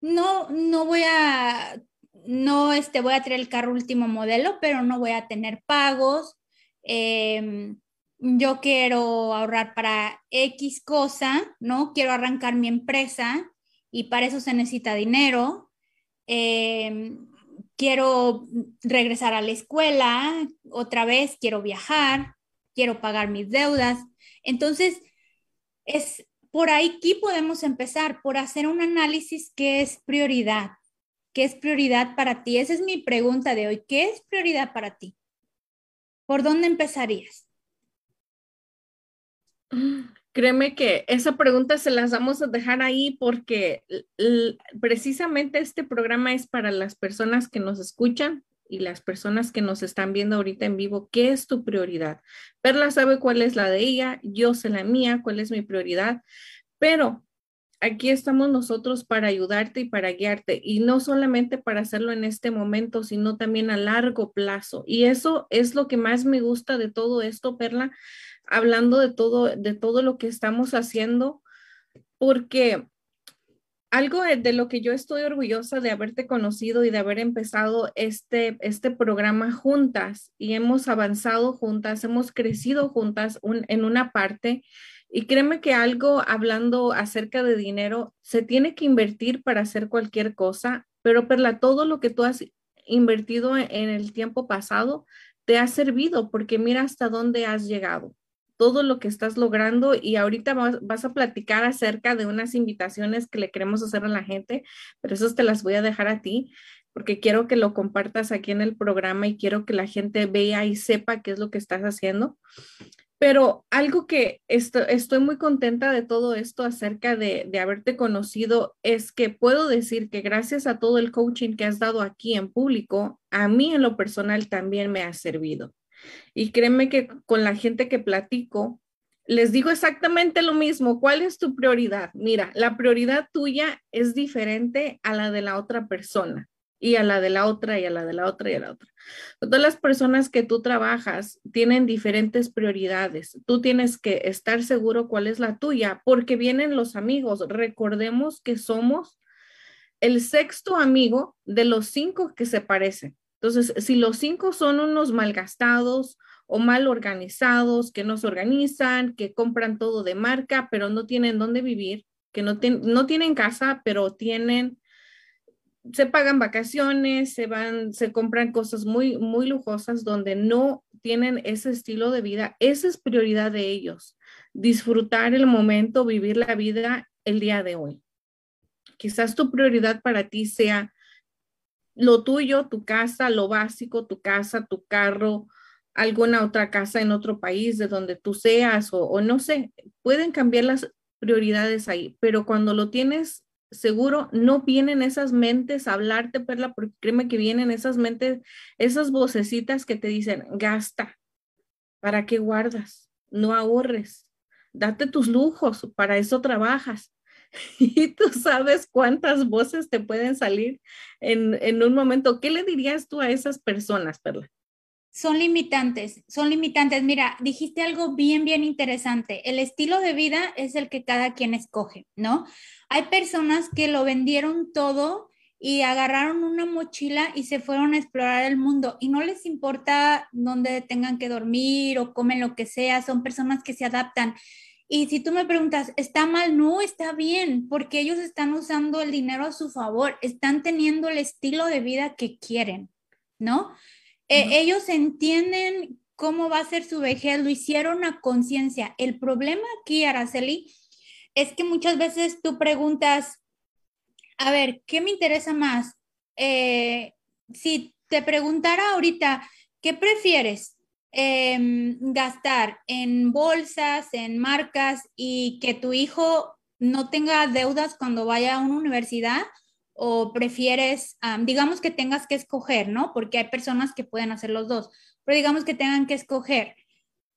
no, no voy a, no este, voy a traer el carro último modelo, pero no voy a tener pagos. Em, yo quiero ahorrar para X cosa, ¿no? Quiero arrancar mi empresa y para eso se necesita dinero. Em, quiero regresar a la escuela, otra vez quiero viajar, quiero pagar mis deudas. Entonces, es por ahí que podemos empezar, por hacer un análisis que es prioridad. ¿Qué es prioridad para ti? Esa es mi pregunta de hoy. ¿Qué es prioridad para ti? ¿Por dónde empezarías?
Créeme que esa pregunta se las vamos a dejar ahí porque precisamente este programa es para las personas que nos escuchan y las personas que nos están viendo ahorita en vivo. ¿Qué es tu prioridad? Perla sabe cuál es la de ella, yo sé la mía, cuál es mi prioridad, pero aquí estamos nosotros para ayudarte y para guiarte y no solamente para hacerlo en este momento, sino también a largo plazo. Y eso es lo que más me gusta de todo esto, Perla, hablando de todo, de todo lo que estamos haciendo, porque algo de lo que yo estoy orgullosa de haberte conocido y de haber empezado este, este programa juntas y hemos avanzado juntas, hemos crecido juntas en una parte. Y créeme que algo hablando acerca de dinero, se tiene que invertir para hacer cualquier cosa, pero Perla, todo lo que tú has invertido en el tiempo pasado te ha servido porque mira hasta dónde has llegado todo lo que estás logrando y ahorita vas, a platicar acerca de unas invitaciones que le queremos hacer a la gente, pero esas te las voy a dejar a ti porque quiero que lo compartas aquí en el programa y quiero que la gente vea y sepa qué es lo que estás haciendo. Pero algo que estoy muy contenta de todo esto acerca de, de, haberte conocido es que puedo decir que gracias a todo el coaching que has dado aquí en público, a mí en lo personal también me ha servido. Y créeme que con la gente que platico, les digo exactamente lo mismo. ¿Cuál es tu prioridad? Mira, la prioridad tuya es diferente a la de la otra persona y a la de la otra y a la de la otra y a la otra. Todas las personas que tú trabajas tienen diferentes prioridades. Tú tienes que estar seguro cuál es la tuya porque vienen los amigos. Recordemos que somos el sexto amigo de los cinco que se parecen. Entonces, si los cinco son unos malgastados o mal organizados, que no se organizan, que compran todo de marca, pero no tienen dónde vivir, que no, no tienen casa, pero tienen, se pagan vacaciones, se van, se compran cosas muy, muy lujosas donde no tienen ese estilo de vida. Esa es prioridad de ellos, disfrutar el momento, vivir la vida el día de hoy. Quizás tu prioridad para ti sea lo tuyo, tu casa, lo básico, tu casa, tu carro, alguna otra casa en otro país de donde tú seas o, no sé, pueden cambiar las prioridades ahí, pero cuando lo tienes seguro, no vienen esas mentes a hablarte, Perla, porque créeme que vienen esas mentes, esas vocecitas que te dicen, gasta, ¿para qué guardas? No ahorres, date tus lujos, para eso trabajas. y tú sabes cuántas voces te pueden salir en, un momento. ¿Qué le dirías tú a esas personas, Perla?
Son limitantes, son limitantes. Mira, dijiste algo bien, bien interesante. El estilo de vida es el que cada quien escoge, ¿no? Hay personas que lo vendieron todo y agarraron una mochila y se fueron a explorar el mundo y no les importa dónde tengan que dormir o comen lo que sea, son personas que se adaptan. Y si tú me preguntas, ¿está mal? No, está bien, porque ellos están usando el dinero a su favor, están teniendo el estilo de vida que quieren, ¿no? Eh, ellos entienden cómo va a ser su vejez, lo hicieron a conciencia. El problema aquí, Araceli, es que muchas veces tú preguntas, a ver, ¿qué me interesa más? Eh, si te preguntara ahorita, ¿qué prefieres? Em, gastar en bolsas, en marcas y que tu hijo no tenga deudas cuando vaya a una universidad o prefieres, digamos que tengas que escoger, ¿no? Porque hay personas que pueden hacer los dos, pero digamos que tengan que escoger.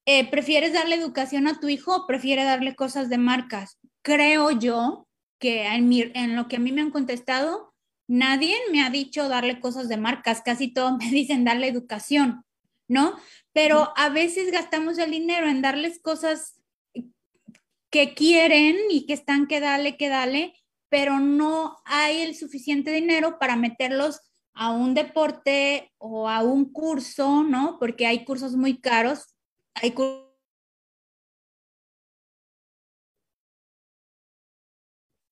eh, ¿prefieres darle educación a tu hijo o prefieres darle cosas de marcas? Creo yo que en, en lo que a mí me han contestado, nadie me ha dicho darle cosas de marcas, casi todos me dicen darle educación, ¿no? Pero a veces gastamos el dinero en darles cosas que quieren y que están que dale, que dale, pero no hay el suficiente dinero para meterlos a un deporte o a un curso, ¿no? Porque hay cursos muy caros, hay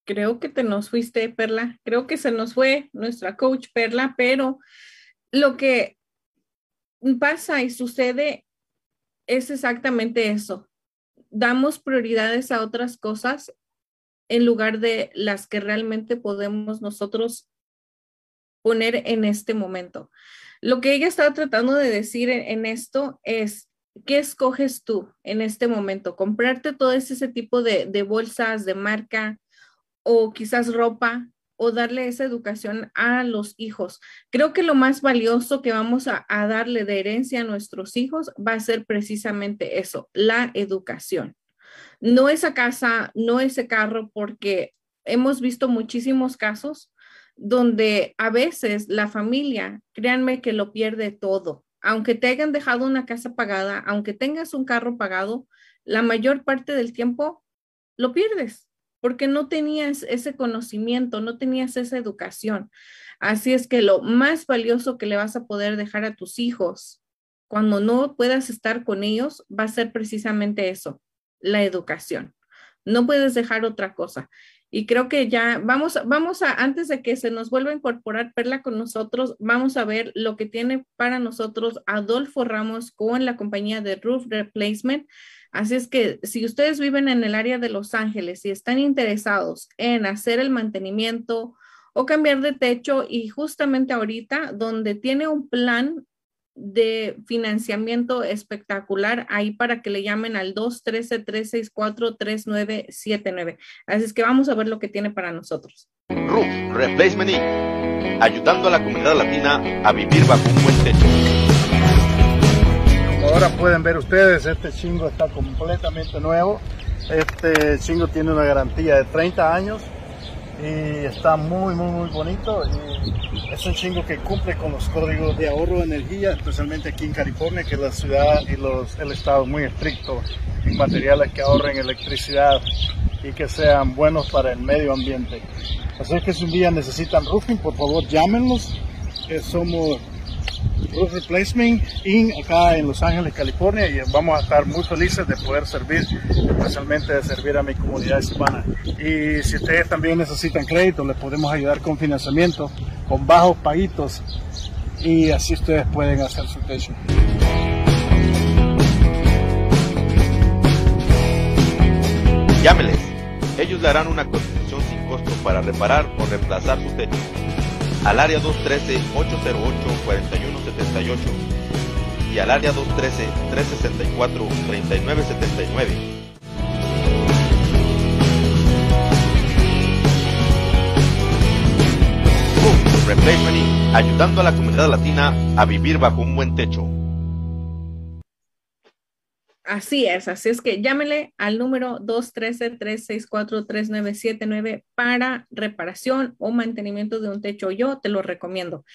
Creo que te nos fuiste, Perla. Creo que se nos fue nuestra coach Perla, pero lo que pasa y sucede es exactamente eso. Damos prioridades a otras cosas en lugar de las que realmente podemos nosotros poner en este momento. Lo que ella estaba tratando de decir en, esto es, ¿qué escoges tú en este momento? ¿Comprarte todo ese, tipo de, de bolsas de marca o quizás ropa o darle esa educación a los hijos. Creo que lo más valioso que vamos a, a, darle de herencia a nuestros hijos va a ser precisamente eso, la educación no esa casa, no ese carro, porque hemos visto muchísimos casos donde a veces la familia, créanme que lo pierde todo. Aunque te hayan dejado una casa pagada, aunque tengas un carro pagado, la mayor parte del tiempo lo pierdes porque no tenías ese conocimiento, no tenías esa educación. Así es que lo más valioso que le vas a poder dejar a tus hijos cuando no puedas estar con ellos va a ser precisamente eso, la educación. No puedes dejar otra cosa. Y creo que ya vamos, vamos a, antes de que se nos vuelva a incorporar Perla con nosotros, vamos a ver lo que tiene para nosotros Adolfo Ramos con la compañía de Roof Replacement. Así es que si ustedes viven en el área de Los Ángeles y están interesados en hacer el mantenimiento o cambiar de techo y justamente ahorita donde tiene un plan de financiamiento espectacular ahí para que le llamen al 213-364-3979. Así es que vamos a ver lo que tiene para nosotros.
Roof Replacement ayudando a la comunidad latina a vivir bajo un buen techo.
Ahora pueden ver ustedes, este chingo está completamente nuevo. Este chingo tiene una garantía de 30 años y está muy, muy, muy bonito. Es un chingo que cumple con los códigos de ahorro de energía, especialmente aquí en California, que la ciudad y los, el estado muy estricto en materiales que ahorren electricidad y que sean buenos para el medio ambiente. Así que si un día necesitan roofing, por favor llámenlos. somos Roof Replacement Inc. acá en Los Ángeles, California y vamos a estar muy felices de poder servir, especialmente de servir a mi comunidad hispana. Y si ustedes también necesitan crédito, les podemos ayudar con financiamiento, con bajos paguitos y así ustedes pueden hacer su techo.
Llámeles, ellos darán una cotización sin costo para reparar o reemplazar su techo al área 213-808-4178 y al área 213-364-3979. Replacement ayudando a la comunidad latina a vivir bajo un buen techo.
Así es, así es que llámele al número 213-364-3979 para reparación o mantenimiento de un techo. Yo te lo recomiendo.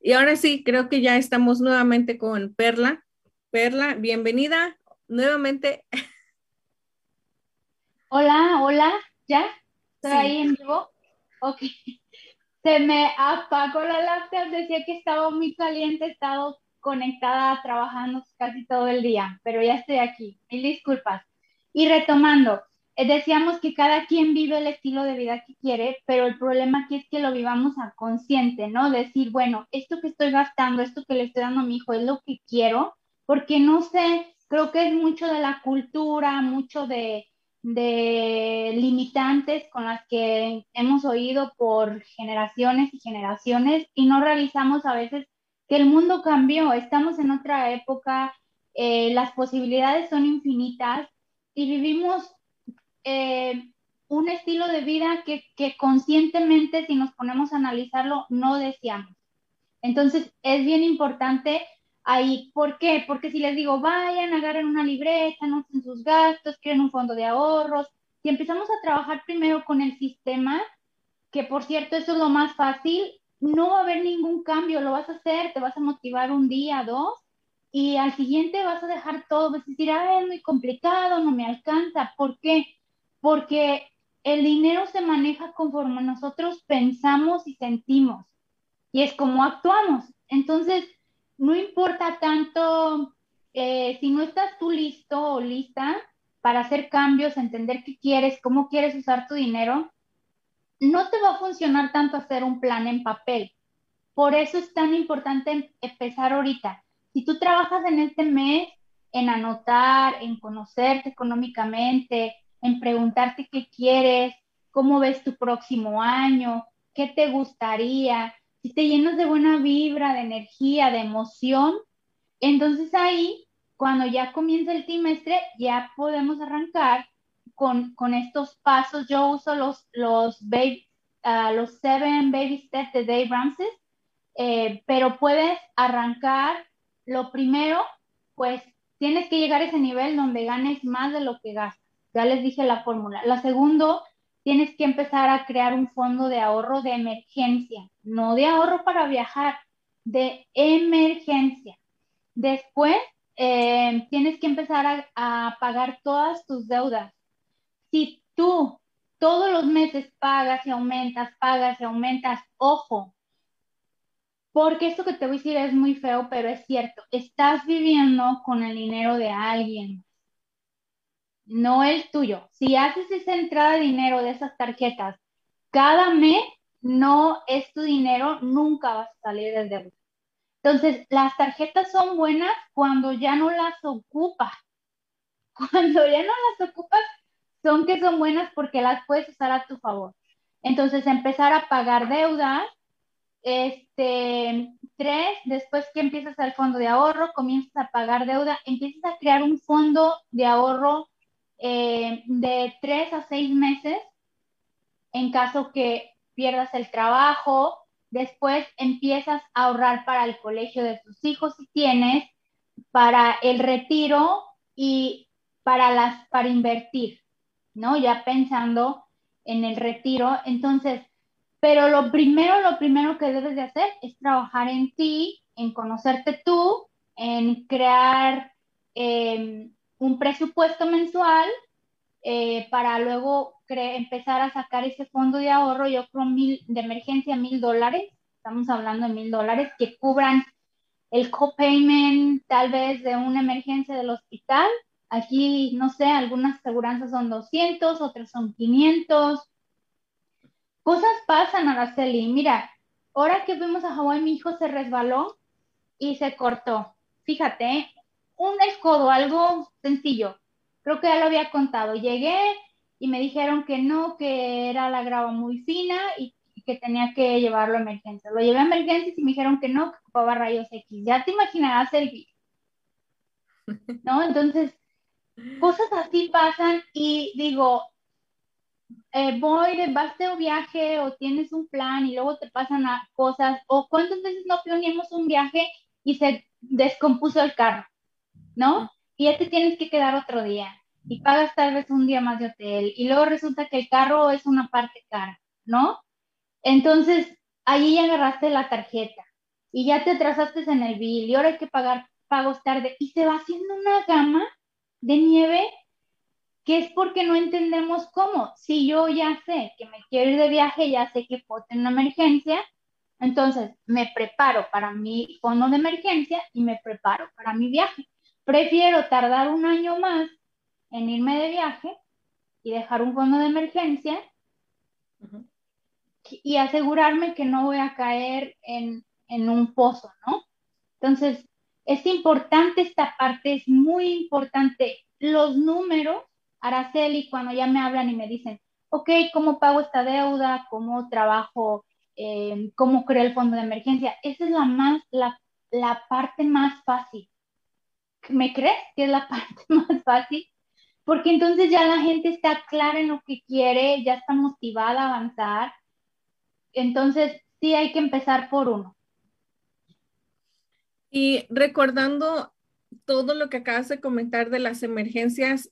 Y ahora sí, creo que ya estamos nuevamente con Perla. Perla, bienvenida nuevamente.
Hola, hola, ¿ya? ¿Estoy ahí en vivo? Ok. Se me apagó la laptop, decía que estaba muy caliente, estado conectada trabajando casi todo el día, pero ya estoy aquí. Mil disculpas. Y retomando, eh, decíamos que cada quien vive el estilo de vida que quiere, pero el problema aquí es que lo vivamos a consciente, ¿no? Decir, bueno, esto que estoy gastando, esto que le estoy dando a mi hijo es lo que quiero, porque no sé, creo que es mucho de la cultura, mucho de, de limitantes con las que hemos oído por generaciones y generaciones y no realizamos a veces que el mundo cambió, estamos en otra época, eh, las posibilidades son infinitas y vivimos eh, un estilo de vida que, conscientemente, si nos ponemos a analizarlo, no deseamos. Entonces, es bien importante ahí. ¿Por qué? Porque si les digo, vayan, agarren una libreta, anoten sus gastos, creen un fondo de ahorros, si empezamos a trabajar primero con el sistema, que por cierto, eso es lo más fácil, no va a haber ningún cambio, lo vas a hacer, te vas a motivar un día, dos, y al siguiente vas a dejar todo, vas a decir, ah, es muy complicado, no me alcanza. ¿Por qué? Porque el dinero se maneja conforme nosotros pensamos y sentimos, y es como actuamos. Entonces, no importa tanto eh, si no estás tú listo o lista para hacer cambios, entender qué quieres, cómo quieres usar tu dinero, no te va a funcionar tanto hacer un plan en papel. Por eso es tan importante empezar ahorita. Si tú trabajas en este mes en anotar, en conocerte económicamente, en preguntarte qué quieres, cómo ves tu próximo año, qué te gustaría, si te llenas de buena vibra, de energía, de emoción, entonces ahí, cuando ya comienza el trimestre, ya podemos arrancar con, estos pasos. Yo uso los, los, baby, los Seven Baby Steps de Dave Ramsey, eh, pero puedes arrancar lo primero, pues tienes que llegar a ese nivel donde ganes más de lo que gastas. Ya les dije la fórmula. La segundo, tienes que empezar a crear un fondo de ahorro de emergencia, no de ahorro para viajar, de emergencia. Después, eh, tienes que empezar a pagar todas tus deudas. Si tú todos los meses pagas y aumentas, pagas y aumentas, ojo, porque esto que te voy a decir es muy feo, pero es cierto, estás viviendo con el dinero de alguien no el tuyo. Si haces esa entrada de dinero de esas tarjetas cada mes, no es tu dinero, nunca vas a salir del deuda. Entonces, las tarjetas son buenas cuando ya no las ocupas. Cuando ya no las ocupas, son que son buenas porque las puedes usar a tu favor. Entonces, empezar a pagar deudas. Este, tres, después que empiezas al fondo de ahorro, comienzas a pagar deuda, empiezas a crear un fondo de ahorro eh, de tres a seis meses en caso que pierdas el trabajo. Después empiezas a ahorrar para el colegio de tus hijos si tienes, para el retiro y para las para invertir, ¿no? Ya pensando en el retiro. Entonces, pero lo primero, lo primero que debes de hacer es trabajar en ti, en conocerte tú, en crear eh, un presupuesto mensual eh, para luego empezar a sacar ese fondo de ahorro, yo creo mil, de emergencia mil dólares, estamos hablando de mil dólares, que cubran el copayment tal vez de una emergencia del hospital. Aquí, no sé, algunas aseguranzas son 200, otras son 500. Cosas pasan, Araceli. Mira, ahora que fuimos a Hawái, mi hijo se resbaló y se cortó. Fíjate, un escodo, algo sencillo. Creo que ya lo había contado. Llegué y me dijeron que no, que era la grava muy fina y, que tenía que llevarlo a emergencia. Lo llevé a emergencia y me dijeron que no, que ocupaba rayos X. Ya te imaginarás el. ¿No? Entonces, cosas así pasan y digo, eh, voy de base o viaje o tienes un plan y luego te pasan a cosas o cuántas veces no planeamos un viaje y se descompuso el carro ¿no? Y ya te tienes que quedar otro día y pagas tal vez un día más de hotel y luego resulta que el carro es una parte cara, ¿no? Entonces, ahí ya agarraste la tarjeta y ya te atrasaste en el bill y ahora hay que pagar pagos tarde y se va haciendo una gama de nieve que es porque no entendemos cómo. Si yo ya sé que me quiero ir de viaje, ya sé que puedo tener una emergencia, entonces me preparo para mi fondo de emergencia y me preparo para mi viaje. Prefiero tardar un año más en irme de viaje y dejar un fondo de emergencia y asegurarme que no voy a caer en, en un pozo, ¿no? Entonces, es importante esta parte, es muy importante. Los números, Araceli, cuando ya me hablan y me dicen, ok, ¿cómo pago esta deuda? ¿Cómo trabajo? Eh, ¿Cómo creo el fondo de emergencia? Esa es la, más, la, la parte más fácil. ¿Me crees que es la parte más fácil? Porque entonces ya la gente está clara en lo que quiere, ya está motivada a avanzar. Entonces, sí hay que empezar por uno.
Y recordando todo lo que acabas de comentar de las emergencias,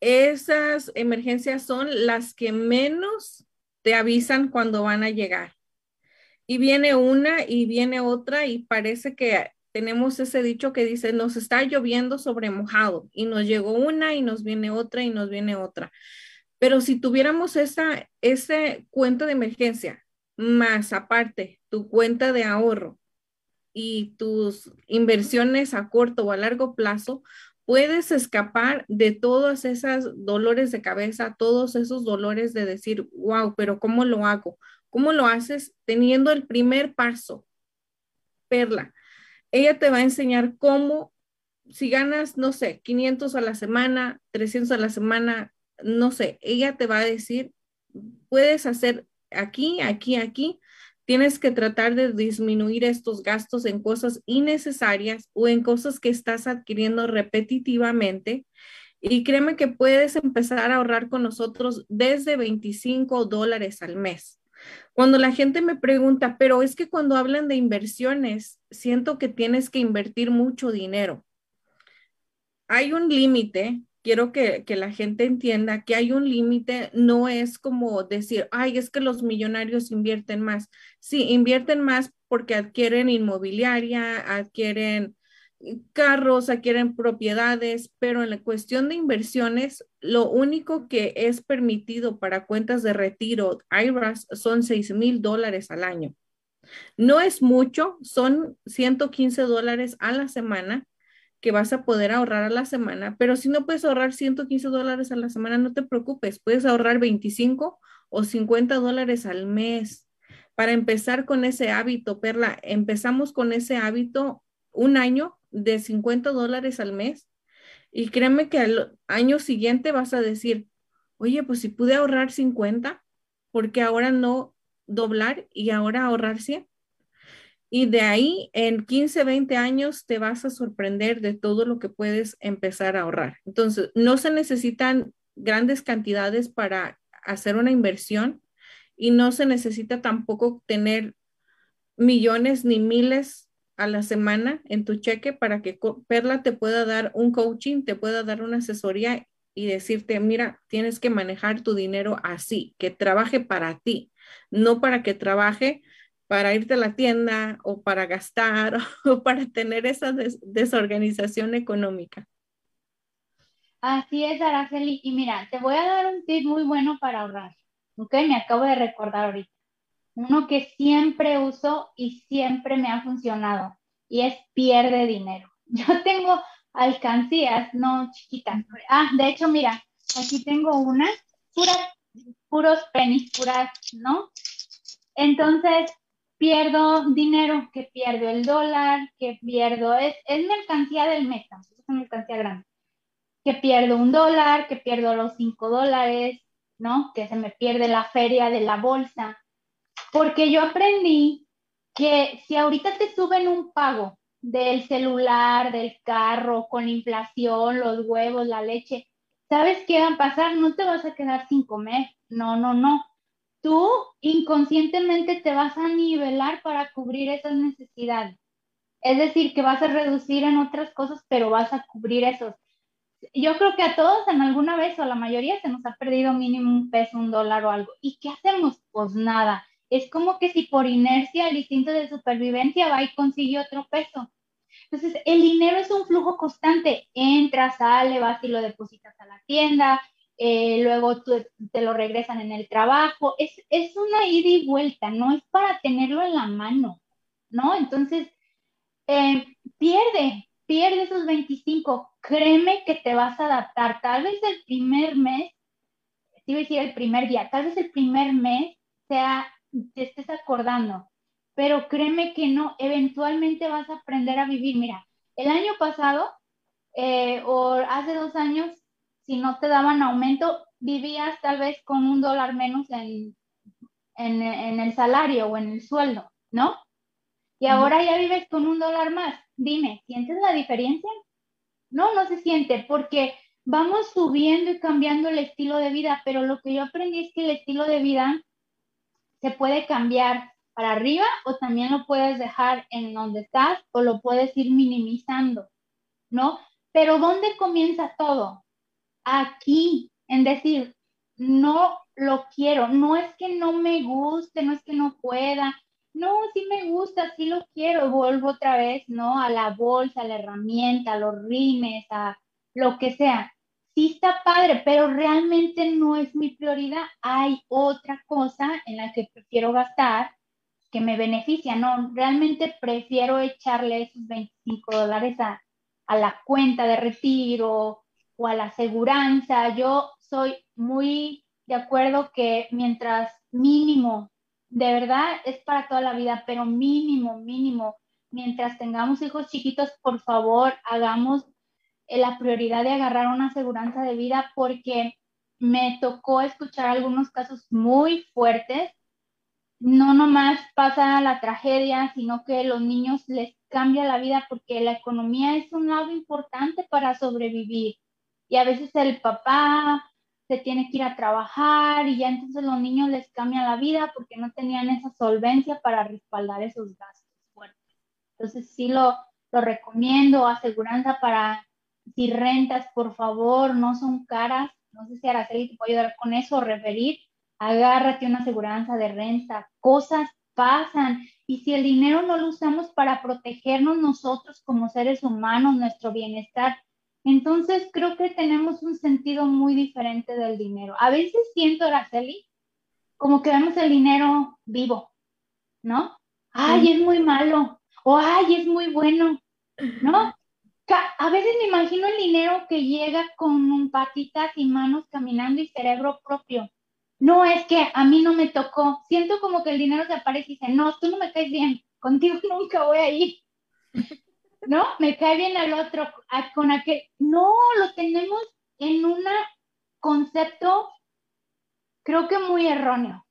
esas emergencias son las que menos te avisan cuando van a llegar. Y viene una y viene otra y parece que tenemos ese dicho que dice, nos está lloviendo sobre mojado y nos llegó una y nos viene otra y nos viene otra. Pero si tuviéramos esa, ese cuenta de emergencia, más aparte tu cuenta de ahorro y tus inversiones a corto o a largo plazo, puedes escapar de todos esos dolores de cabeza, todos esos dolores de decir, wow, pero ¿cómo lo hago? ¿Cómo lo haces teniendo el primer paso? Perla, ella te va a enseñar cómo, si ganas, no sé, 500 a la semana, 300 a la semana, no sé, ella te va a decir, puedes hacer aquí, aquí, aquí, tienes que tratar de disminuir estos gastos en cosas innecesarias o en cosas que estás adquiriendo repetitivamente. Y créeme que puedes empezar a ahorrar con nosotros desde 25 dólares al mes. Cuando la gente me pregunta, pero es que cuando hablan de inversiones, siento que tienes que invertir mucho dinero. Hay un límite, quiero que, la gente entienda que hay un límite, no es como decir, ay, es que los millonarios invierten más. Sí, invierten más porque adquieren inmobiliaria, adquieren carros, adquieren propiedades, pero en la cuestión de inversiones, lo único que es permitido para cuentas de retiro IRAs son 6 mil dólares al año. No es mucho, son 115 dólares a la semana que vas a poder ahorrar a la semana, pero si no puedes ahorrar 115 dólares a la semana, no te preocupes, puedes ahorrar 25 o 50 dólares al mes. Para empezar con ese hábito, Perla, empezamos con ese hábito un año de 50 dólares al mes y créeme que al año siguiente vas a decir, oye, pues si pude ahorrar 50, porque ahora no doblar y ahora ahorrar 100? Y de ahí en 15, 20 años te vas a sorprender de todo lo que puedes empezar a ahorrar. Entonces, no se necesitan grandes cantidades para hacer una inversión y no se necesita tampoco tener millones ni miles a la semana en tu cheque para que Perla te pueda dar un coaching, te pueda dar una asesoría y decirte, mira, tienes que manejar tu dinero así, que trabaje para ti, no para que trabaje para irte a la tienda o para gastar o para tener esa desorganización económica.
Así es, Araceli. Y mira, te voy a dar un tip muy bueno para ahorrar. Ok, me acabo de recordar ahorita uno que siempre uso y siempre me ha funcionado y es pierde dinero. Yo tengo alcancías, no chiquitas. Ah, de hecho, mira, aquí tengo una, pura, puros pennies, puras, ¿no? Entonces, pierdo dinero, que pierdo el dólar, que pierdo, es, es mercancía del mes, es una mercancía grande. Que pierdo un dólar, que pierdo los cinco dólares, ¿no? Que se me pierde la feria de la bolsa. Porque yo aprendí que si ahorita te suben un pago del celular, del carro, con la inflación, los huevos, la leche, ¿sabes qué va a pasar? No te vas a quedar sin comer. No, no, no. Tú inconscientemente te vas a nivelar para cubrir esas necesidades. Es decir, que vas a reducir en otras cosas, pero vas a cubrir esos. Yo creo que a todos en alguna vez o a la mayoría se nos ha perdido mínimo un peso, un dólar o algo. ¿Y qué hacemos? Pues nada es como que si por inercia el instinto de supervivencia va y consigue otro peso. Entonces, el dinero es un flujo constante. Entra, sale, vas y lo depositas a la tienda, eh, luego te lo regresan en el trabajo. Es, es una ida y vuelta, no es para tenerlo en la mano, ¿no? Entonces, eh, pierde, pierde esos 25. Créeme que te vas a adaptar. Tal vez el primer mes, te iba a decir el primer día, tal vez el primer mes sea te estés acordando, pero créeme que no, eventualmente vas a aprender a vivir. Mira, el año pasado eh, o hace dos años, si no te daban aumento, vivías tal vez con un dólar menos en, en, el salario o en el sueldo, ¿no? Y ahora ya vives con un dólar más. Dime, ¿sientes la diferencia? No, no se siente porque vamos subiendo y cambiando el estilo de vida, pero lo que yo aprendí es que el estilo de vida se puede cambiar para arriba o también lo puedes dejar en donde estás o lo puedes ir minimizando, ¿no? Pero ¿dónde comienza todo? Aquí, en decir, no lo quiero, no es que no me guste, no es que no pueda, no, sí me gusta, sí lo quiero, vuelvo otra vez, ¿no? A la bolsa, a la herramienta, a los rines, a lo que sea. Sí está padre, pero realmente no es mi prioridad. Hay otra cosa en la que prefiero gastar que me beneficia, ¿no? Realmente prefiero echarle esos 25 dólares a, a la cuenta de retiro o a la aseguranza. Yo soy muy de acuerdo que mientras mínimo, de verdad es para toda la vida, pero mínimo, mínimo, mientras tengamos hijos chiquitos, por favor, hagamos eh, la prioridad de agarrar una aseguranza de vida porque me tocó escuchar algunos casos muy fuertes. No nomás pasa la tragedia, sino que los niños les cambia la vida porque la economía es un lado importante para sobrevivir. Y a veces el papá se tiene que ir a trabajar y ya entonces los niños les cambia la vida porque no tenían esa solvencia para respaldar esos gastos. Bueno, entonces sí lo, lo recomiendo, aseguranza para si rentas, por favor, no son caras. No sé si Araceli te puede ayudar con eso o referir. Agárrate una aseguranza de renta. Cosas pasan. Y si el dinero no lo usamos para protegernos nosotros como seres humanos, nuestro bienestar, entonces creo que tenemos un sentido muy diferente del dinero. A veces siento, Araceli, como que vemos el dinero vivo, ¿no? Ay, es muy malo. O ay, es muy bueno, ¿no? A veces me imagino el dinero que llega con un patitas y manos caminando y cerebro propio. No, es que a mí no me tocó. Siento como que el dinero se aparece y dice, no, tú no me caes bien, contigo nunca voy a ir. ¿No? Me cae bien el otro, con aquel. No, lo tenemos en un concepto, creo que muy erróneo.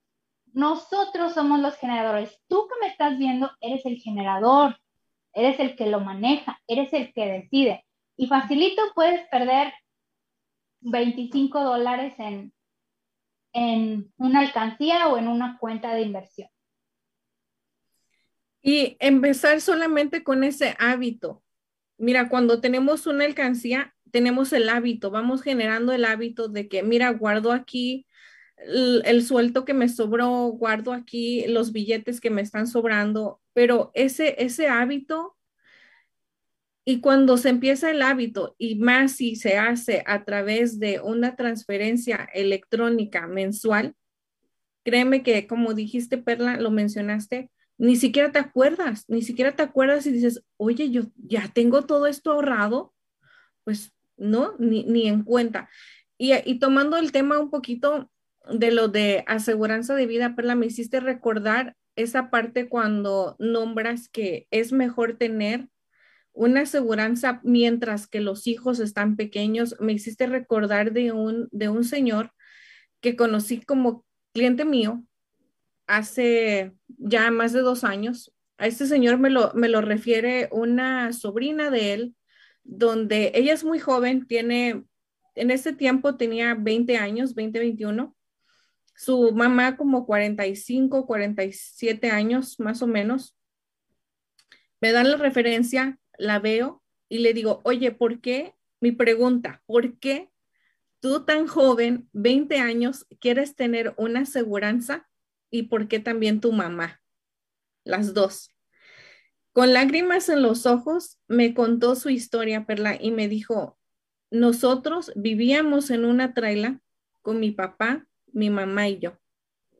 Nosotros somos los generadores. Tú que me estás viendo, eres el generador eres el que lo maneja, eres el que decide. Y facilito puedes perder 25 dólares en, en una alcancía o en una cuenta de inversión.
Y empezar solamente con ese hábito. Mira, cuando tenemos una alcancía, tenemos el hábito, vamos generando el hábito de que, mira, guardo aquí el, el sueldo que me sobró, guardo aquí los billetes que me están sobrando, pero ese, ese hábito, y cuando se empieza el hábito, y más si se hace a través de una transferencia electrónica mensual, créeme que como dijiste, Perla, lo mencionaste, ni siquiera te acuerdas, ni siquiera te acuerdas y dices, oye, yo ya tengo todo esto ahorrado, pues no, ni, ni en cuenta. Y, y tomando el tema un poquito de lo de aseguranza de vida, Perla, me hiciste recordar esa parte cuando nombras que es mejor tener una aseguranza mientras que los hijos están pequeños. Me hiciste recordar de un, de un señor que conocí como cliente mío hace ya más de dos años. A este señor me lo, me lo refiere una sobrina de él, donde ella es muy joven, tiene, en ese tiempo tenía 20 años, 20, 21 su mamá como 45, 47 años más o menos. Me dan la referencia, la veo y le digo, oye, ¿por qué? Mi pregunta, ¿por qué tú tan joven, 20 años, quieres tener una aseguranza y por qué también tu mamá? Las dos. Con lágrimas en los ojos, me contó su historia, Perla, y me dijo, nosotros vivíamos en una traila con mi papá, mi mamá y yo.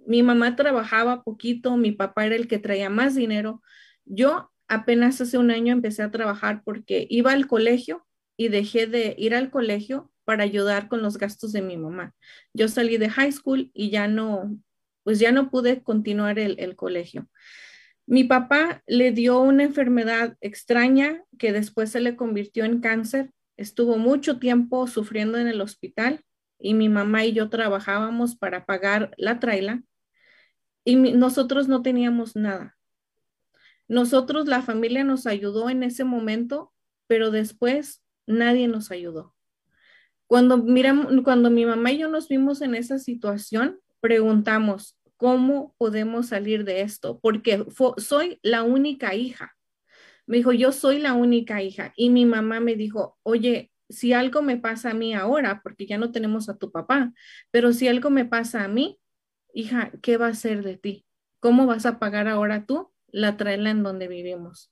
Mi mamá trabajaba poquito, mi papá era el que traía más dinero. Yo apenas hace un año empecé a trabajar porque iba al colegio y dejé de ir al colegio para ayudar con los gastos de mi mamá. Yo salí de high school y ya no, pues ya no pude continuar el, colegio. Mi papá le dio una enfermedad extraña que después se le convirtió en cáncer. Estuvo mucho tiempo sufriendo en el hospital y mi mamá y yo trabajábamos para pagar la traila y nosotros no teníamos nada. Nosotros, la familia nos ayudó en ese momento, pero después nadie nos ayudó. Cuando, miramos, cuando mi mamá y yo nos vimos en esa situación, preguntamos, ¿cómo podemos salir de esto? Porque soy la única hija. Me dijo, yo soy la única hija. Y mi mamá me dijo, oye, si algo me pasa a mí ahora, porque ya no tenemos a tu papá, pero si algo me pasa a mí, hija, ¿qué va a ser de ti? ¿Cómo vas a pagar ahora tú la traela en donde vivimos?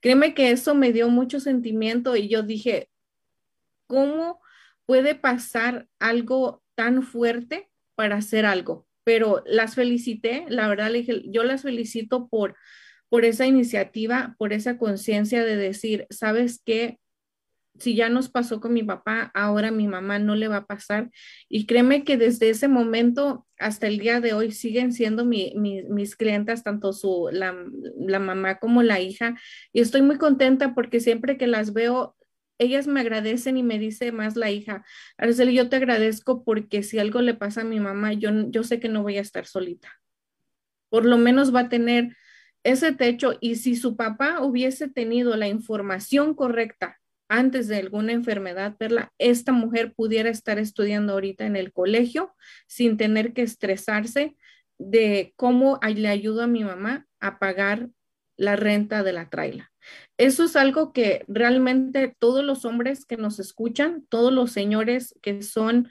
Créeme que eso me dio mucho sentimiento y yo dije, ¿cómo puede pasar algo tan fuerte para hacer algo? Pero las felicité, la verdad, le dije, yo las felicito por, por esa iniciativa, por esa conciencia de decir, ¿sabes qué? si ya nos pasó con mi papá, ahora mi mamá no le va a pasar. Y créeme que desde ese momento hasta el día de hoy siguen siendo mis clientas, tanto su, la, la, mamá como la hija. Y estoy muy contenta porque siempre que las veo, ellas me agradecen y me dice más la hija, Araceli, yo te agradezco porque si algo le pasa a mi mamá, yo, yo sé que no voy a estar solita. Por lo menos va a tener ese techo y si su papá hubiese tenido la información correcta antes de alguna enfermedad, Perla, esta mujer pudiera estar estudiando ahorita en el colegio sin tener que estresarse de cómo le ayudo a mi mamá a pagar la renta de la traila. Eso es algo que realmente todos los hombres que nos escuchan, todos los señores que son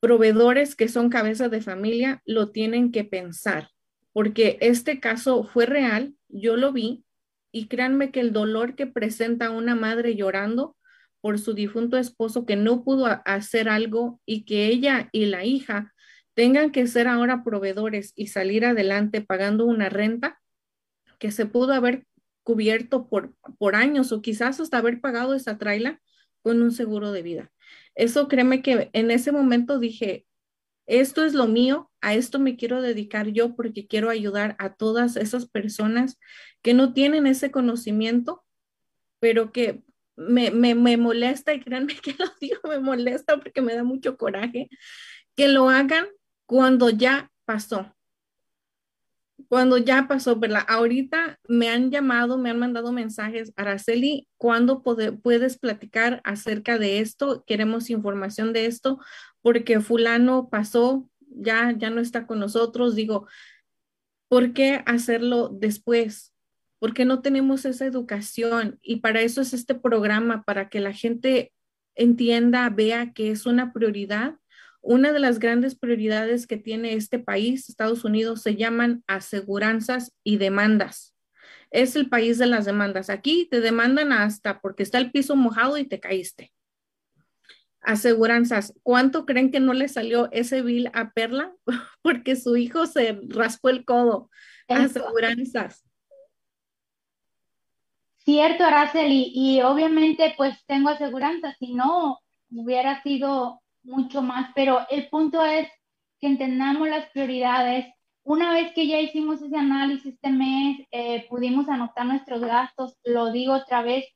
proveedores, que son cabeza de familia, lo tienen que pensar, porque este caso fue real, yo lo vi, y créanme que el dolor que presenta una madre llorando por su difunto esposo que no pudo hacer algo y que ella y la hija tengan que ser ahora proveedores y salir adelante pagando una renta que se pudo haber cubierto por, por años o quizás hasta haber pagado esa traila con un seguro de vida. Eso créeme que en ese momento dije, esto es lo mío, a esto me quiero dedicar yo porque quiero ayudar a todas esas personas que no tienen ese conocimiento, pero que me, me, me molesta y créanme que lo digo, me molesta porque me da mucho coraje, que lo hagan cuando ya pasó. Cuando ya pasó, ¿verdad? Ahorita me han llamado, me han mandado mensajes, Araceli, ¿cuándo puedes platicar acerca de esto? Queremos información de esto porque fulano pasó, ya, ya no está con nosotros. Digo, ¿por qué hacerlo después? Porque no tenemos esa educación y para eso es este programa, para que la gente entienda, vea que es una prioridad. Una de las grandes prioridades que tiene este país, Estados Unidos, se llaman aseguranzas y demandas. Es el país de las demandas. Aquí te demandan hasta porque está el piso mojado y te caíste aseguranzas. ¿Cuánto creen que no le salió ese bill a Perla? Porque su hijo se raspó el codo. Aseguranzas.
Cierto, Araceli, y obviamente pues tengo aseguranzas, si no hubiera sido mucho más, pero el punto es que entendamos las prioridades. Una vez que ya hicimos ese análisis este mes, eh, pudimos anotar nuestros gastos, lo digo otra vez,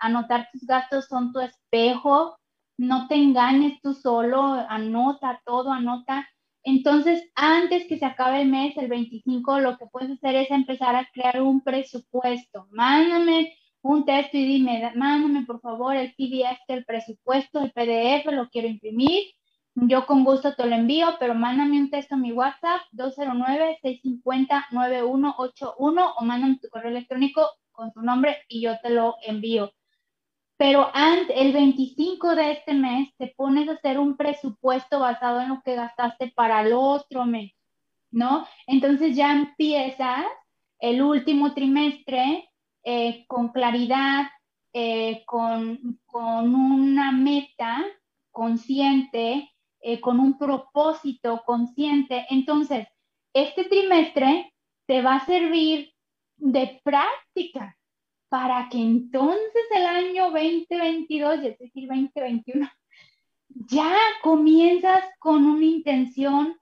anotar tus gastos son tu espejo, no te engañes tú solo, anota todo, anota. Entonces, antes que se acabe el mes, el 25, lo que puedes hacer es empezar a crear un presupuesto. Mándame un texto y dime, mándame por favor el PDF el presupuesto, el PDF, lo quiero imprimir. Yo con gusto te lo envío, pero mándame un texto a mi WhatsApp 209-650-9181 o mándame tu correo electrónico con tu nombre y yo te lo envío pero antes, el 25 de este mes te pones a hacer un presupuesto basado en lo que gastaste para el otro mes, ¿no? Entonces ya empiezas el último trimestre eh, con claridad, eh, con, una meta consciente, eh, con un propósito consciente. Entonces, este trimestre te va a servir de práctica para que entonces el año 2022, es decir, 2021, ya comienzas con una intención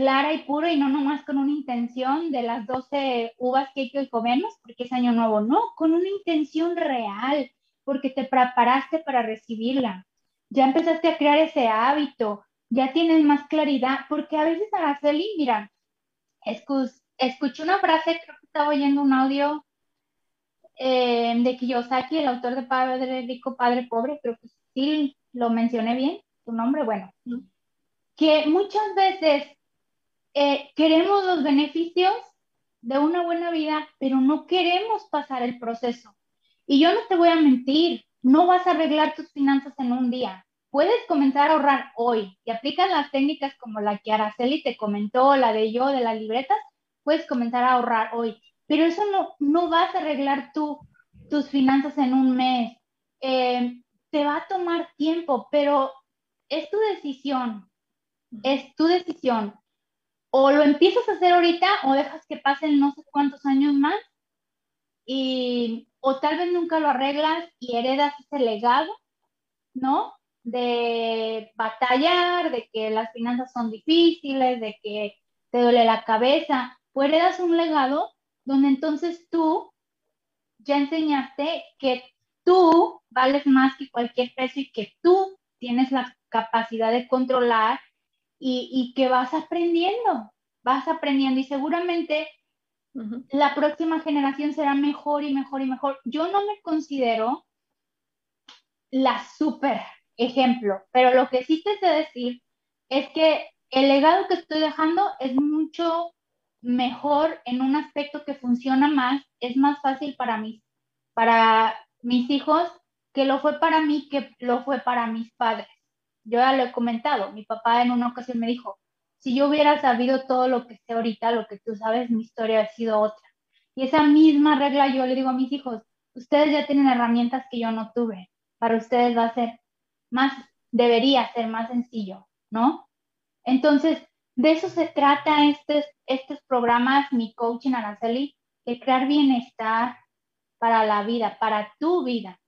clara y pura y no nomás con una intención de las 12 uvas que hay que comemos porque es año nuevo, no, con una intención real, porque te preparaste para recibirla. Ya empezaste a crear ese hábito, ya tienes más claridad, porque a veces Araceli, mira, escuché una frase, creo que estaba oyendo un audio eh, de Kiyosaki, el autor de Padre Rico, Padre Pobre, creo que sí lo mencioné bien, su nombre, bueno, que muchas veces eh, queremos los beneficios de una buena vida, pero no queremos pasar el proceso. Y yo no te voy a mentir, no vas a arreglar tus finanzas en un día. Puedes comenzar a ahorrar hoy y aplicas las técnicas como la que Araceli te comentó, la de yo, de las libretas, puedes comenzar a ahorrar hoy. Pero eso no, no vas a arreglar tú tus finanzas en un mes. Eh, te va a tomar tiempo, pero es tu decisión. Es tu decisión. O lo empiezas a hacer ahorita o dejas que pasen no sé cuántos años más y o tal vez nunca lo arreglas y heredas ese legado, ¿no? De batallar, de que las finanzas son difíciles, de que te duele la cabeza, o heredas un legado donde entonces tú ya enseñaste que tú vales más que cualquier peso y que tú tienes la capacidad de controlar y, y que vas aprendiendo, vas aprendiendo y seguramente la próxima generación será mejor y mejor y mejor. Yo no me considero la super ejemplo, pero lo que sí te sé decir es que el legado que estoy dejando es mucho mejor en un aspecto que funciona más, es más fácil para mí, para mis hijos que lo fue para mí que lo fue para mis padres. Yo ya lo he comentado, mi papá en una ocasión me dijo, si yo hubiera sabido todo lo que sé ahorita, lo que tú sabes, mi historia ha sido otra. Y esa misma regla yo le digo a mis hijos, ustedes ya tienen herramientas que yo no tuve. Para ustedes va a ser más, debería ser más sencillo, ¿no? Entonces, de eso se trata estos, estos programas, mi coaching Araceli, de crear bienestar para la vida, para tu vida.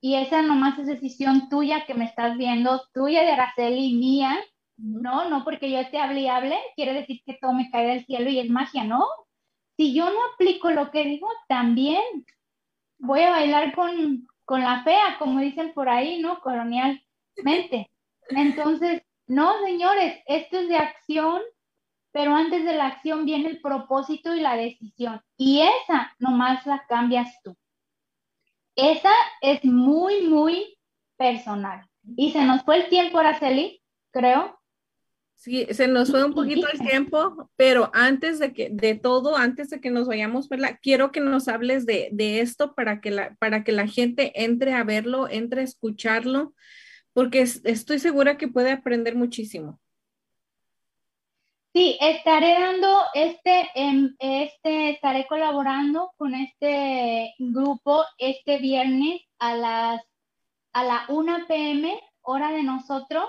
Y esa nomás es decisión tuya que me estás viendo, tuya de Araceli, mía, no, no porque yo te hable y hable, quiere decir que todo me cae del cielo y es magia, ¿no? Si yo no aplico lo que digo, también voy a bailar con, con la fea, como dicen por ahí, ¿no? Colonialmente. Entonces, no, señores, esto es de acción, pero antes de la acción viene el propósito y la decisión. Y esa nomás la cambias tú. Esa es muy, muy personal. Y se nos fue el tiempo, Araceli, creo.
Sí, se nos fue un poquito el tiempo, pero antes de que, de todo, antes de que nos vayamos, verla, quiero que nos hables de, esto para que, la, para que la gente entre a verlo, entre a escucharlo, porque estoy segura que puede aprender muchísimo.
Sí, estaré dando este, em, este, estaré colaborando con este grupo este viernes a las, a la 1 pm, hora de nosotros,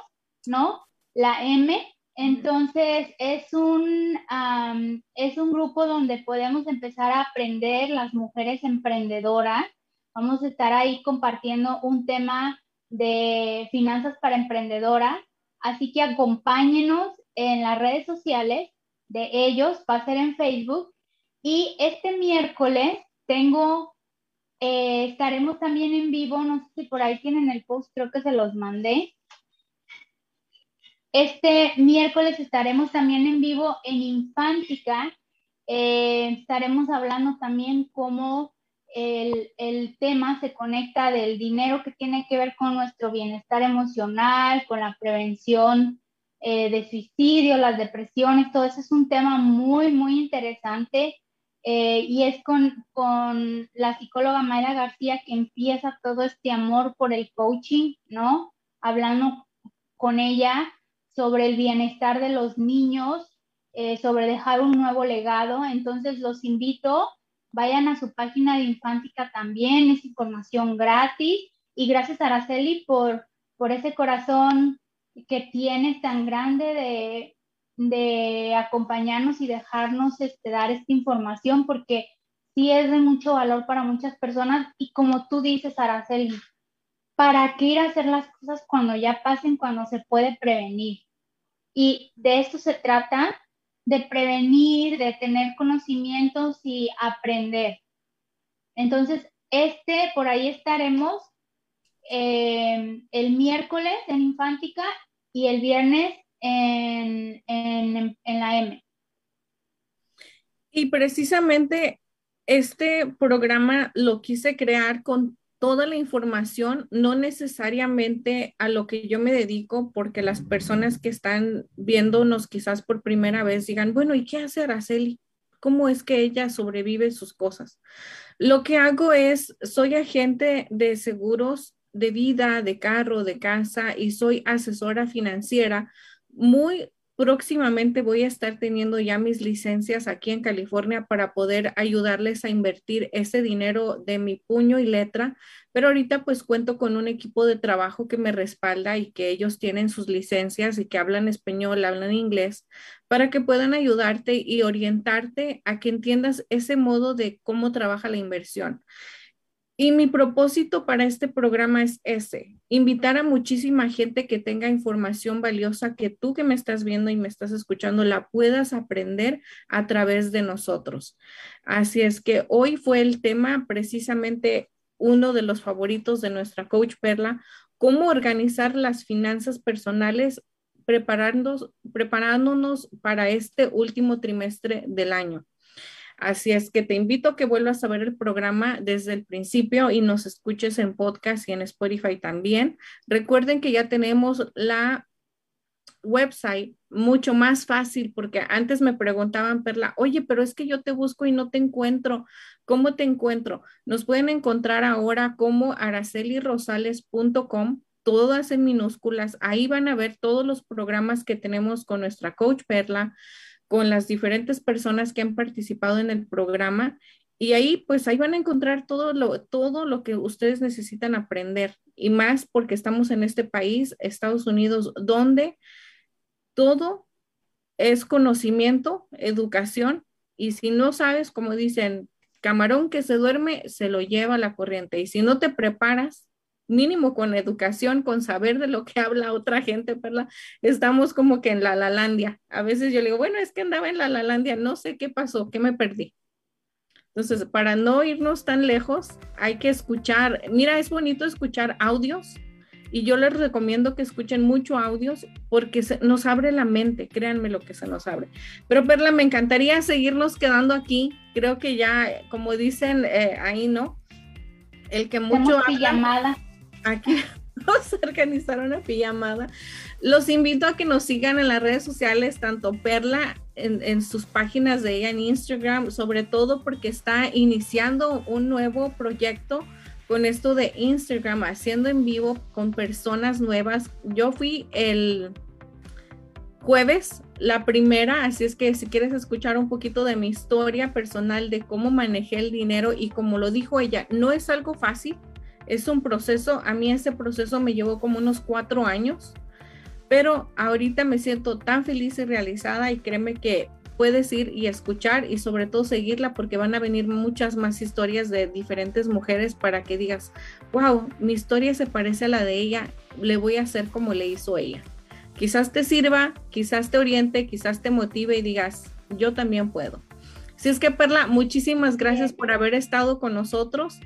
¿no? La M, entonces, es un, es un grupo donde podemos empezar a aprender las mujeres emprendedoras. Vamos a estar ahí compartiendo un tema de finanzas para emprendedoras. Así que acompáñenos en las redes sociales de ellos, va a ser en Facebook. Y este miércoles tengo, eh, estaremos también en vivo, no sé si por ahí tienen el post, creo que se los mandé. Este miércoles estaremos también en vivo en Infántica. Eh, estaremos hablando también cómo el, tema se conecta del dinero que tiene que ver con nuestro bienestar emocional, con la prevención eh, de suicidio, las depresiones, todo eso es un tema muy, muy interesante. Eh, y es con, con la psicóloga Mayra García que empieza todo este amor por el coaching, ¿no? Hablando con ella sobre el bienestar de los niños, eh, sobre dejar un nuevo legado. Entonces los invito, vayan a su página de Infántica también, es información gratis. Y gracias Araceli por, por ese corazón que tienes tan grande de, de acompañarnos y dejarnos este, dar esta información, porque sí es de mucho valor para muchas personas. Y como tú dices, Araceli, ¿para qué ir a hacer las cosas cuando ya pasen, cuando se puede prevenir? Y de esto se trata, de prevenir, de tener conocimientos y aprender. Entonces, este, por ahí estaremos eh, el miércoles en Infántica y el viernes en, en, en la M.
Y precisamente este programa lo quise crear con toda la información, no necesariamente a lo que yo me dedico, porque las personas que están viéndonos quizás por primera vez digan, bueno, ¿y qué hace Araceli? ¿Cómo es que ella sobrevive sus cosas? Lo que hago es, soy agente de seguros de vida, de carro, de casa y soy asesora financiera muy Próximamente voy a estar teniendo ya mis licencias aquí en California para poder ayudarles a invertir ese dinero de mi puño y letra, pero ahorita pues cuento con un equipo de trabajo que me respalda y que ellos tienen sus licencias y que hablan español, hablan inglés, para que puedan ayudarte y orientarte a que entiendas ese modo de cómo trabaja la inversión. Y mi propósito para este programa es ese, invitar a muchísima gente que tenga información valiosa que tú que me estás viendo y me estás escuchando la puedas aprender a través de nosotros. Así es que hoy fue el tema precisamente uno de los favoritos de nuestra coach Perla, cómo organizar las finanzas personales preparándonos, preparándonos para este último trimestre del año. Así es que te invito a que vuelvas a ver el programa desde el principio y nos escuches en podcast y en Spotify también. Recuerden que ya tenemos la website mucho más fácil porque antes me preguntaban, Perla, oye, pero es que yo te busco y no te encuentro. ¿Cómo te encuentro? Nos pueden encontrar ahora como aracelirosales.com todas en minúsculas. Ahí van a ver todos los programas que tenemos con nuestra coach Perla con las diferentes personas que han participado en el programa y ahí pues ahí van a encontrar todo lo, todo lo que ustedes necesitan aprender y más porque estamos en este país, Estados Unidos, donde todo es conocimiento, educación y si no sabes, como dicen, camarón que se duerme, se lo lleva la corriente y si no te preparas, mínimo con educación, con saber de lo que habla otra gente, Perla, estamos como que en la Lalandia. A veces yo le digo, bueno, es que andaba en la Lalandia, no sé qué pasó, qué me perdí. Entonces, para no irnos tan lejos, hay que escuchar, mira, es bonito escuchar audios y yo les recomiendo que escuchen mucho audios porque se, nos abre la mente, créanme lo que se nos abre. Pero Perla, me encantaría seguirnos quedando aquí. Creo que ya, como dicen eh, ahí, ¿no? El que mucho...
Habla,
aquí vamos a organizar una pijamada. Los invito a que nos sigan en las redes sociales, tanto Perla en, sus páginas de ella en Instagram, sobre todo porque está iniciando un nuevo proyecto con esto de Instagram, haciendo en vivo con personas nuevas. Yo fui el jueves la primera, así es que si quieres escuchar un poquito de mi historia personal de cómo manejé el dinero y como lo dijo ella, no es algo fácil es un proceso, a mí ese proceso me llevó como unos cuatro años, pero ahorita me siento tan feliz y realizada y créeme que puedes ir y escuchar y sobre todo seguirla porque van a venir muchas más historias de diferentes mujeres para que digas, wow, mi historia se parece a la de ella, le voy a hacer como le hizo ella. Quizás te sirva, quizás te oriente, quizás te motive y digas, yo también puedo. Si es que Perla, muchísimas gracias por haber estado con nosotros.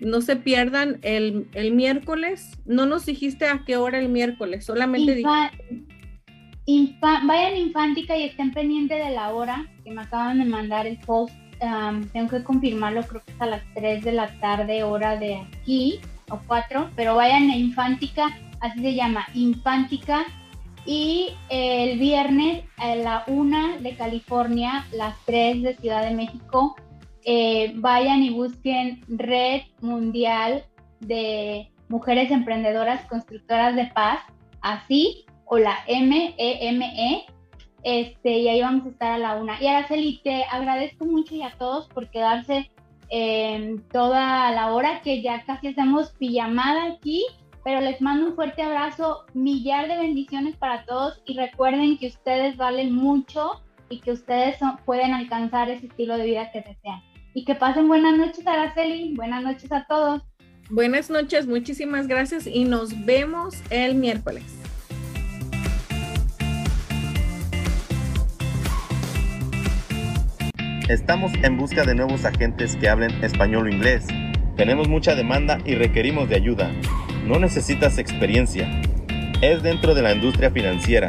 No se pierdan el, miércoles. No nos dijiste a qué hora el miércoles, solamente
vayan a Infántica y estén pendientes de la hora que me acaban de mandar el post. tengo que confirmarlo, creo que es a las 3 de la tarde, hora de aquí, o 4, pero vayan a Infántica, así se llama, Infántica. Y el viernes a la 1 de California, las 3 de Ciudad de México, eh, vayan y busquen Red Mundial de Mujeres Emprendedoras Constructoras de Paz, así, o la MEME, -E, este, y ahí vamos a estar a la una. Y Araceli, te agradezco mucho y a todos por quedarse toda la hora que ya casi hacemos pijamada aquí, pero les mando un fuerte abrazo, millar de bendiciones para todos y recuerden que ustedes valen mucho y que ustedes pueden alcanzar ese estilo de vida que desean y que pasen buenas noches, Araceli. Buenas noches a todos.
Buenas noches, muchísimas gracias y nos vemos el miércoles.
Estamos en busca de nuevos agentes que hablen español o inglés. Tenemos mucha demanda y requerimos de ayuda. No necesitas experiencia. Es dentro de la industria financiera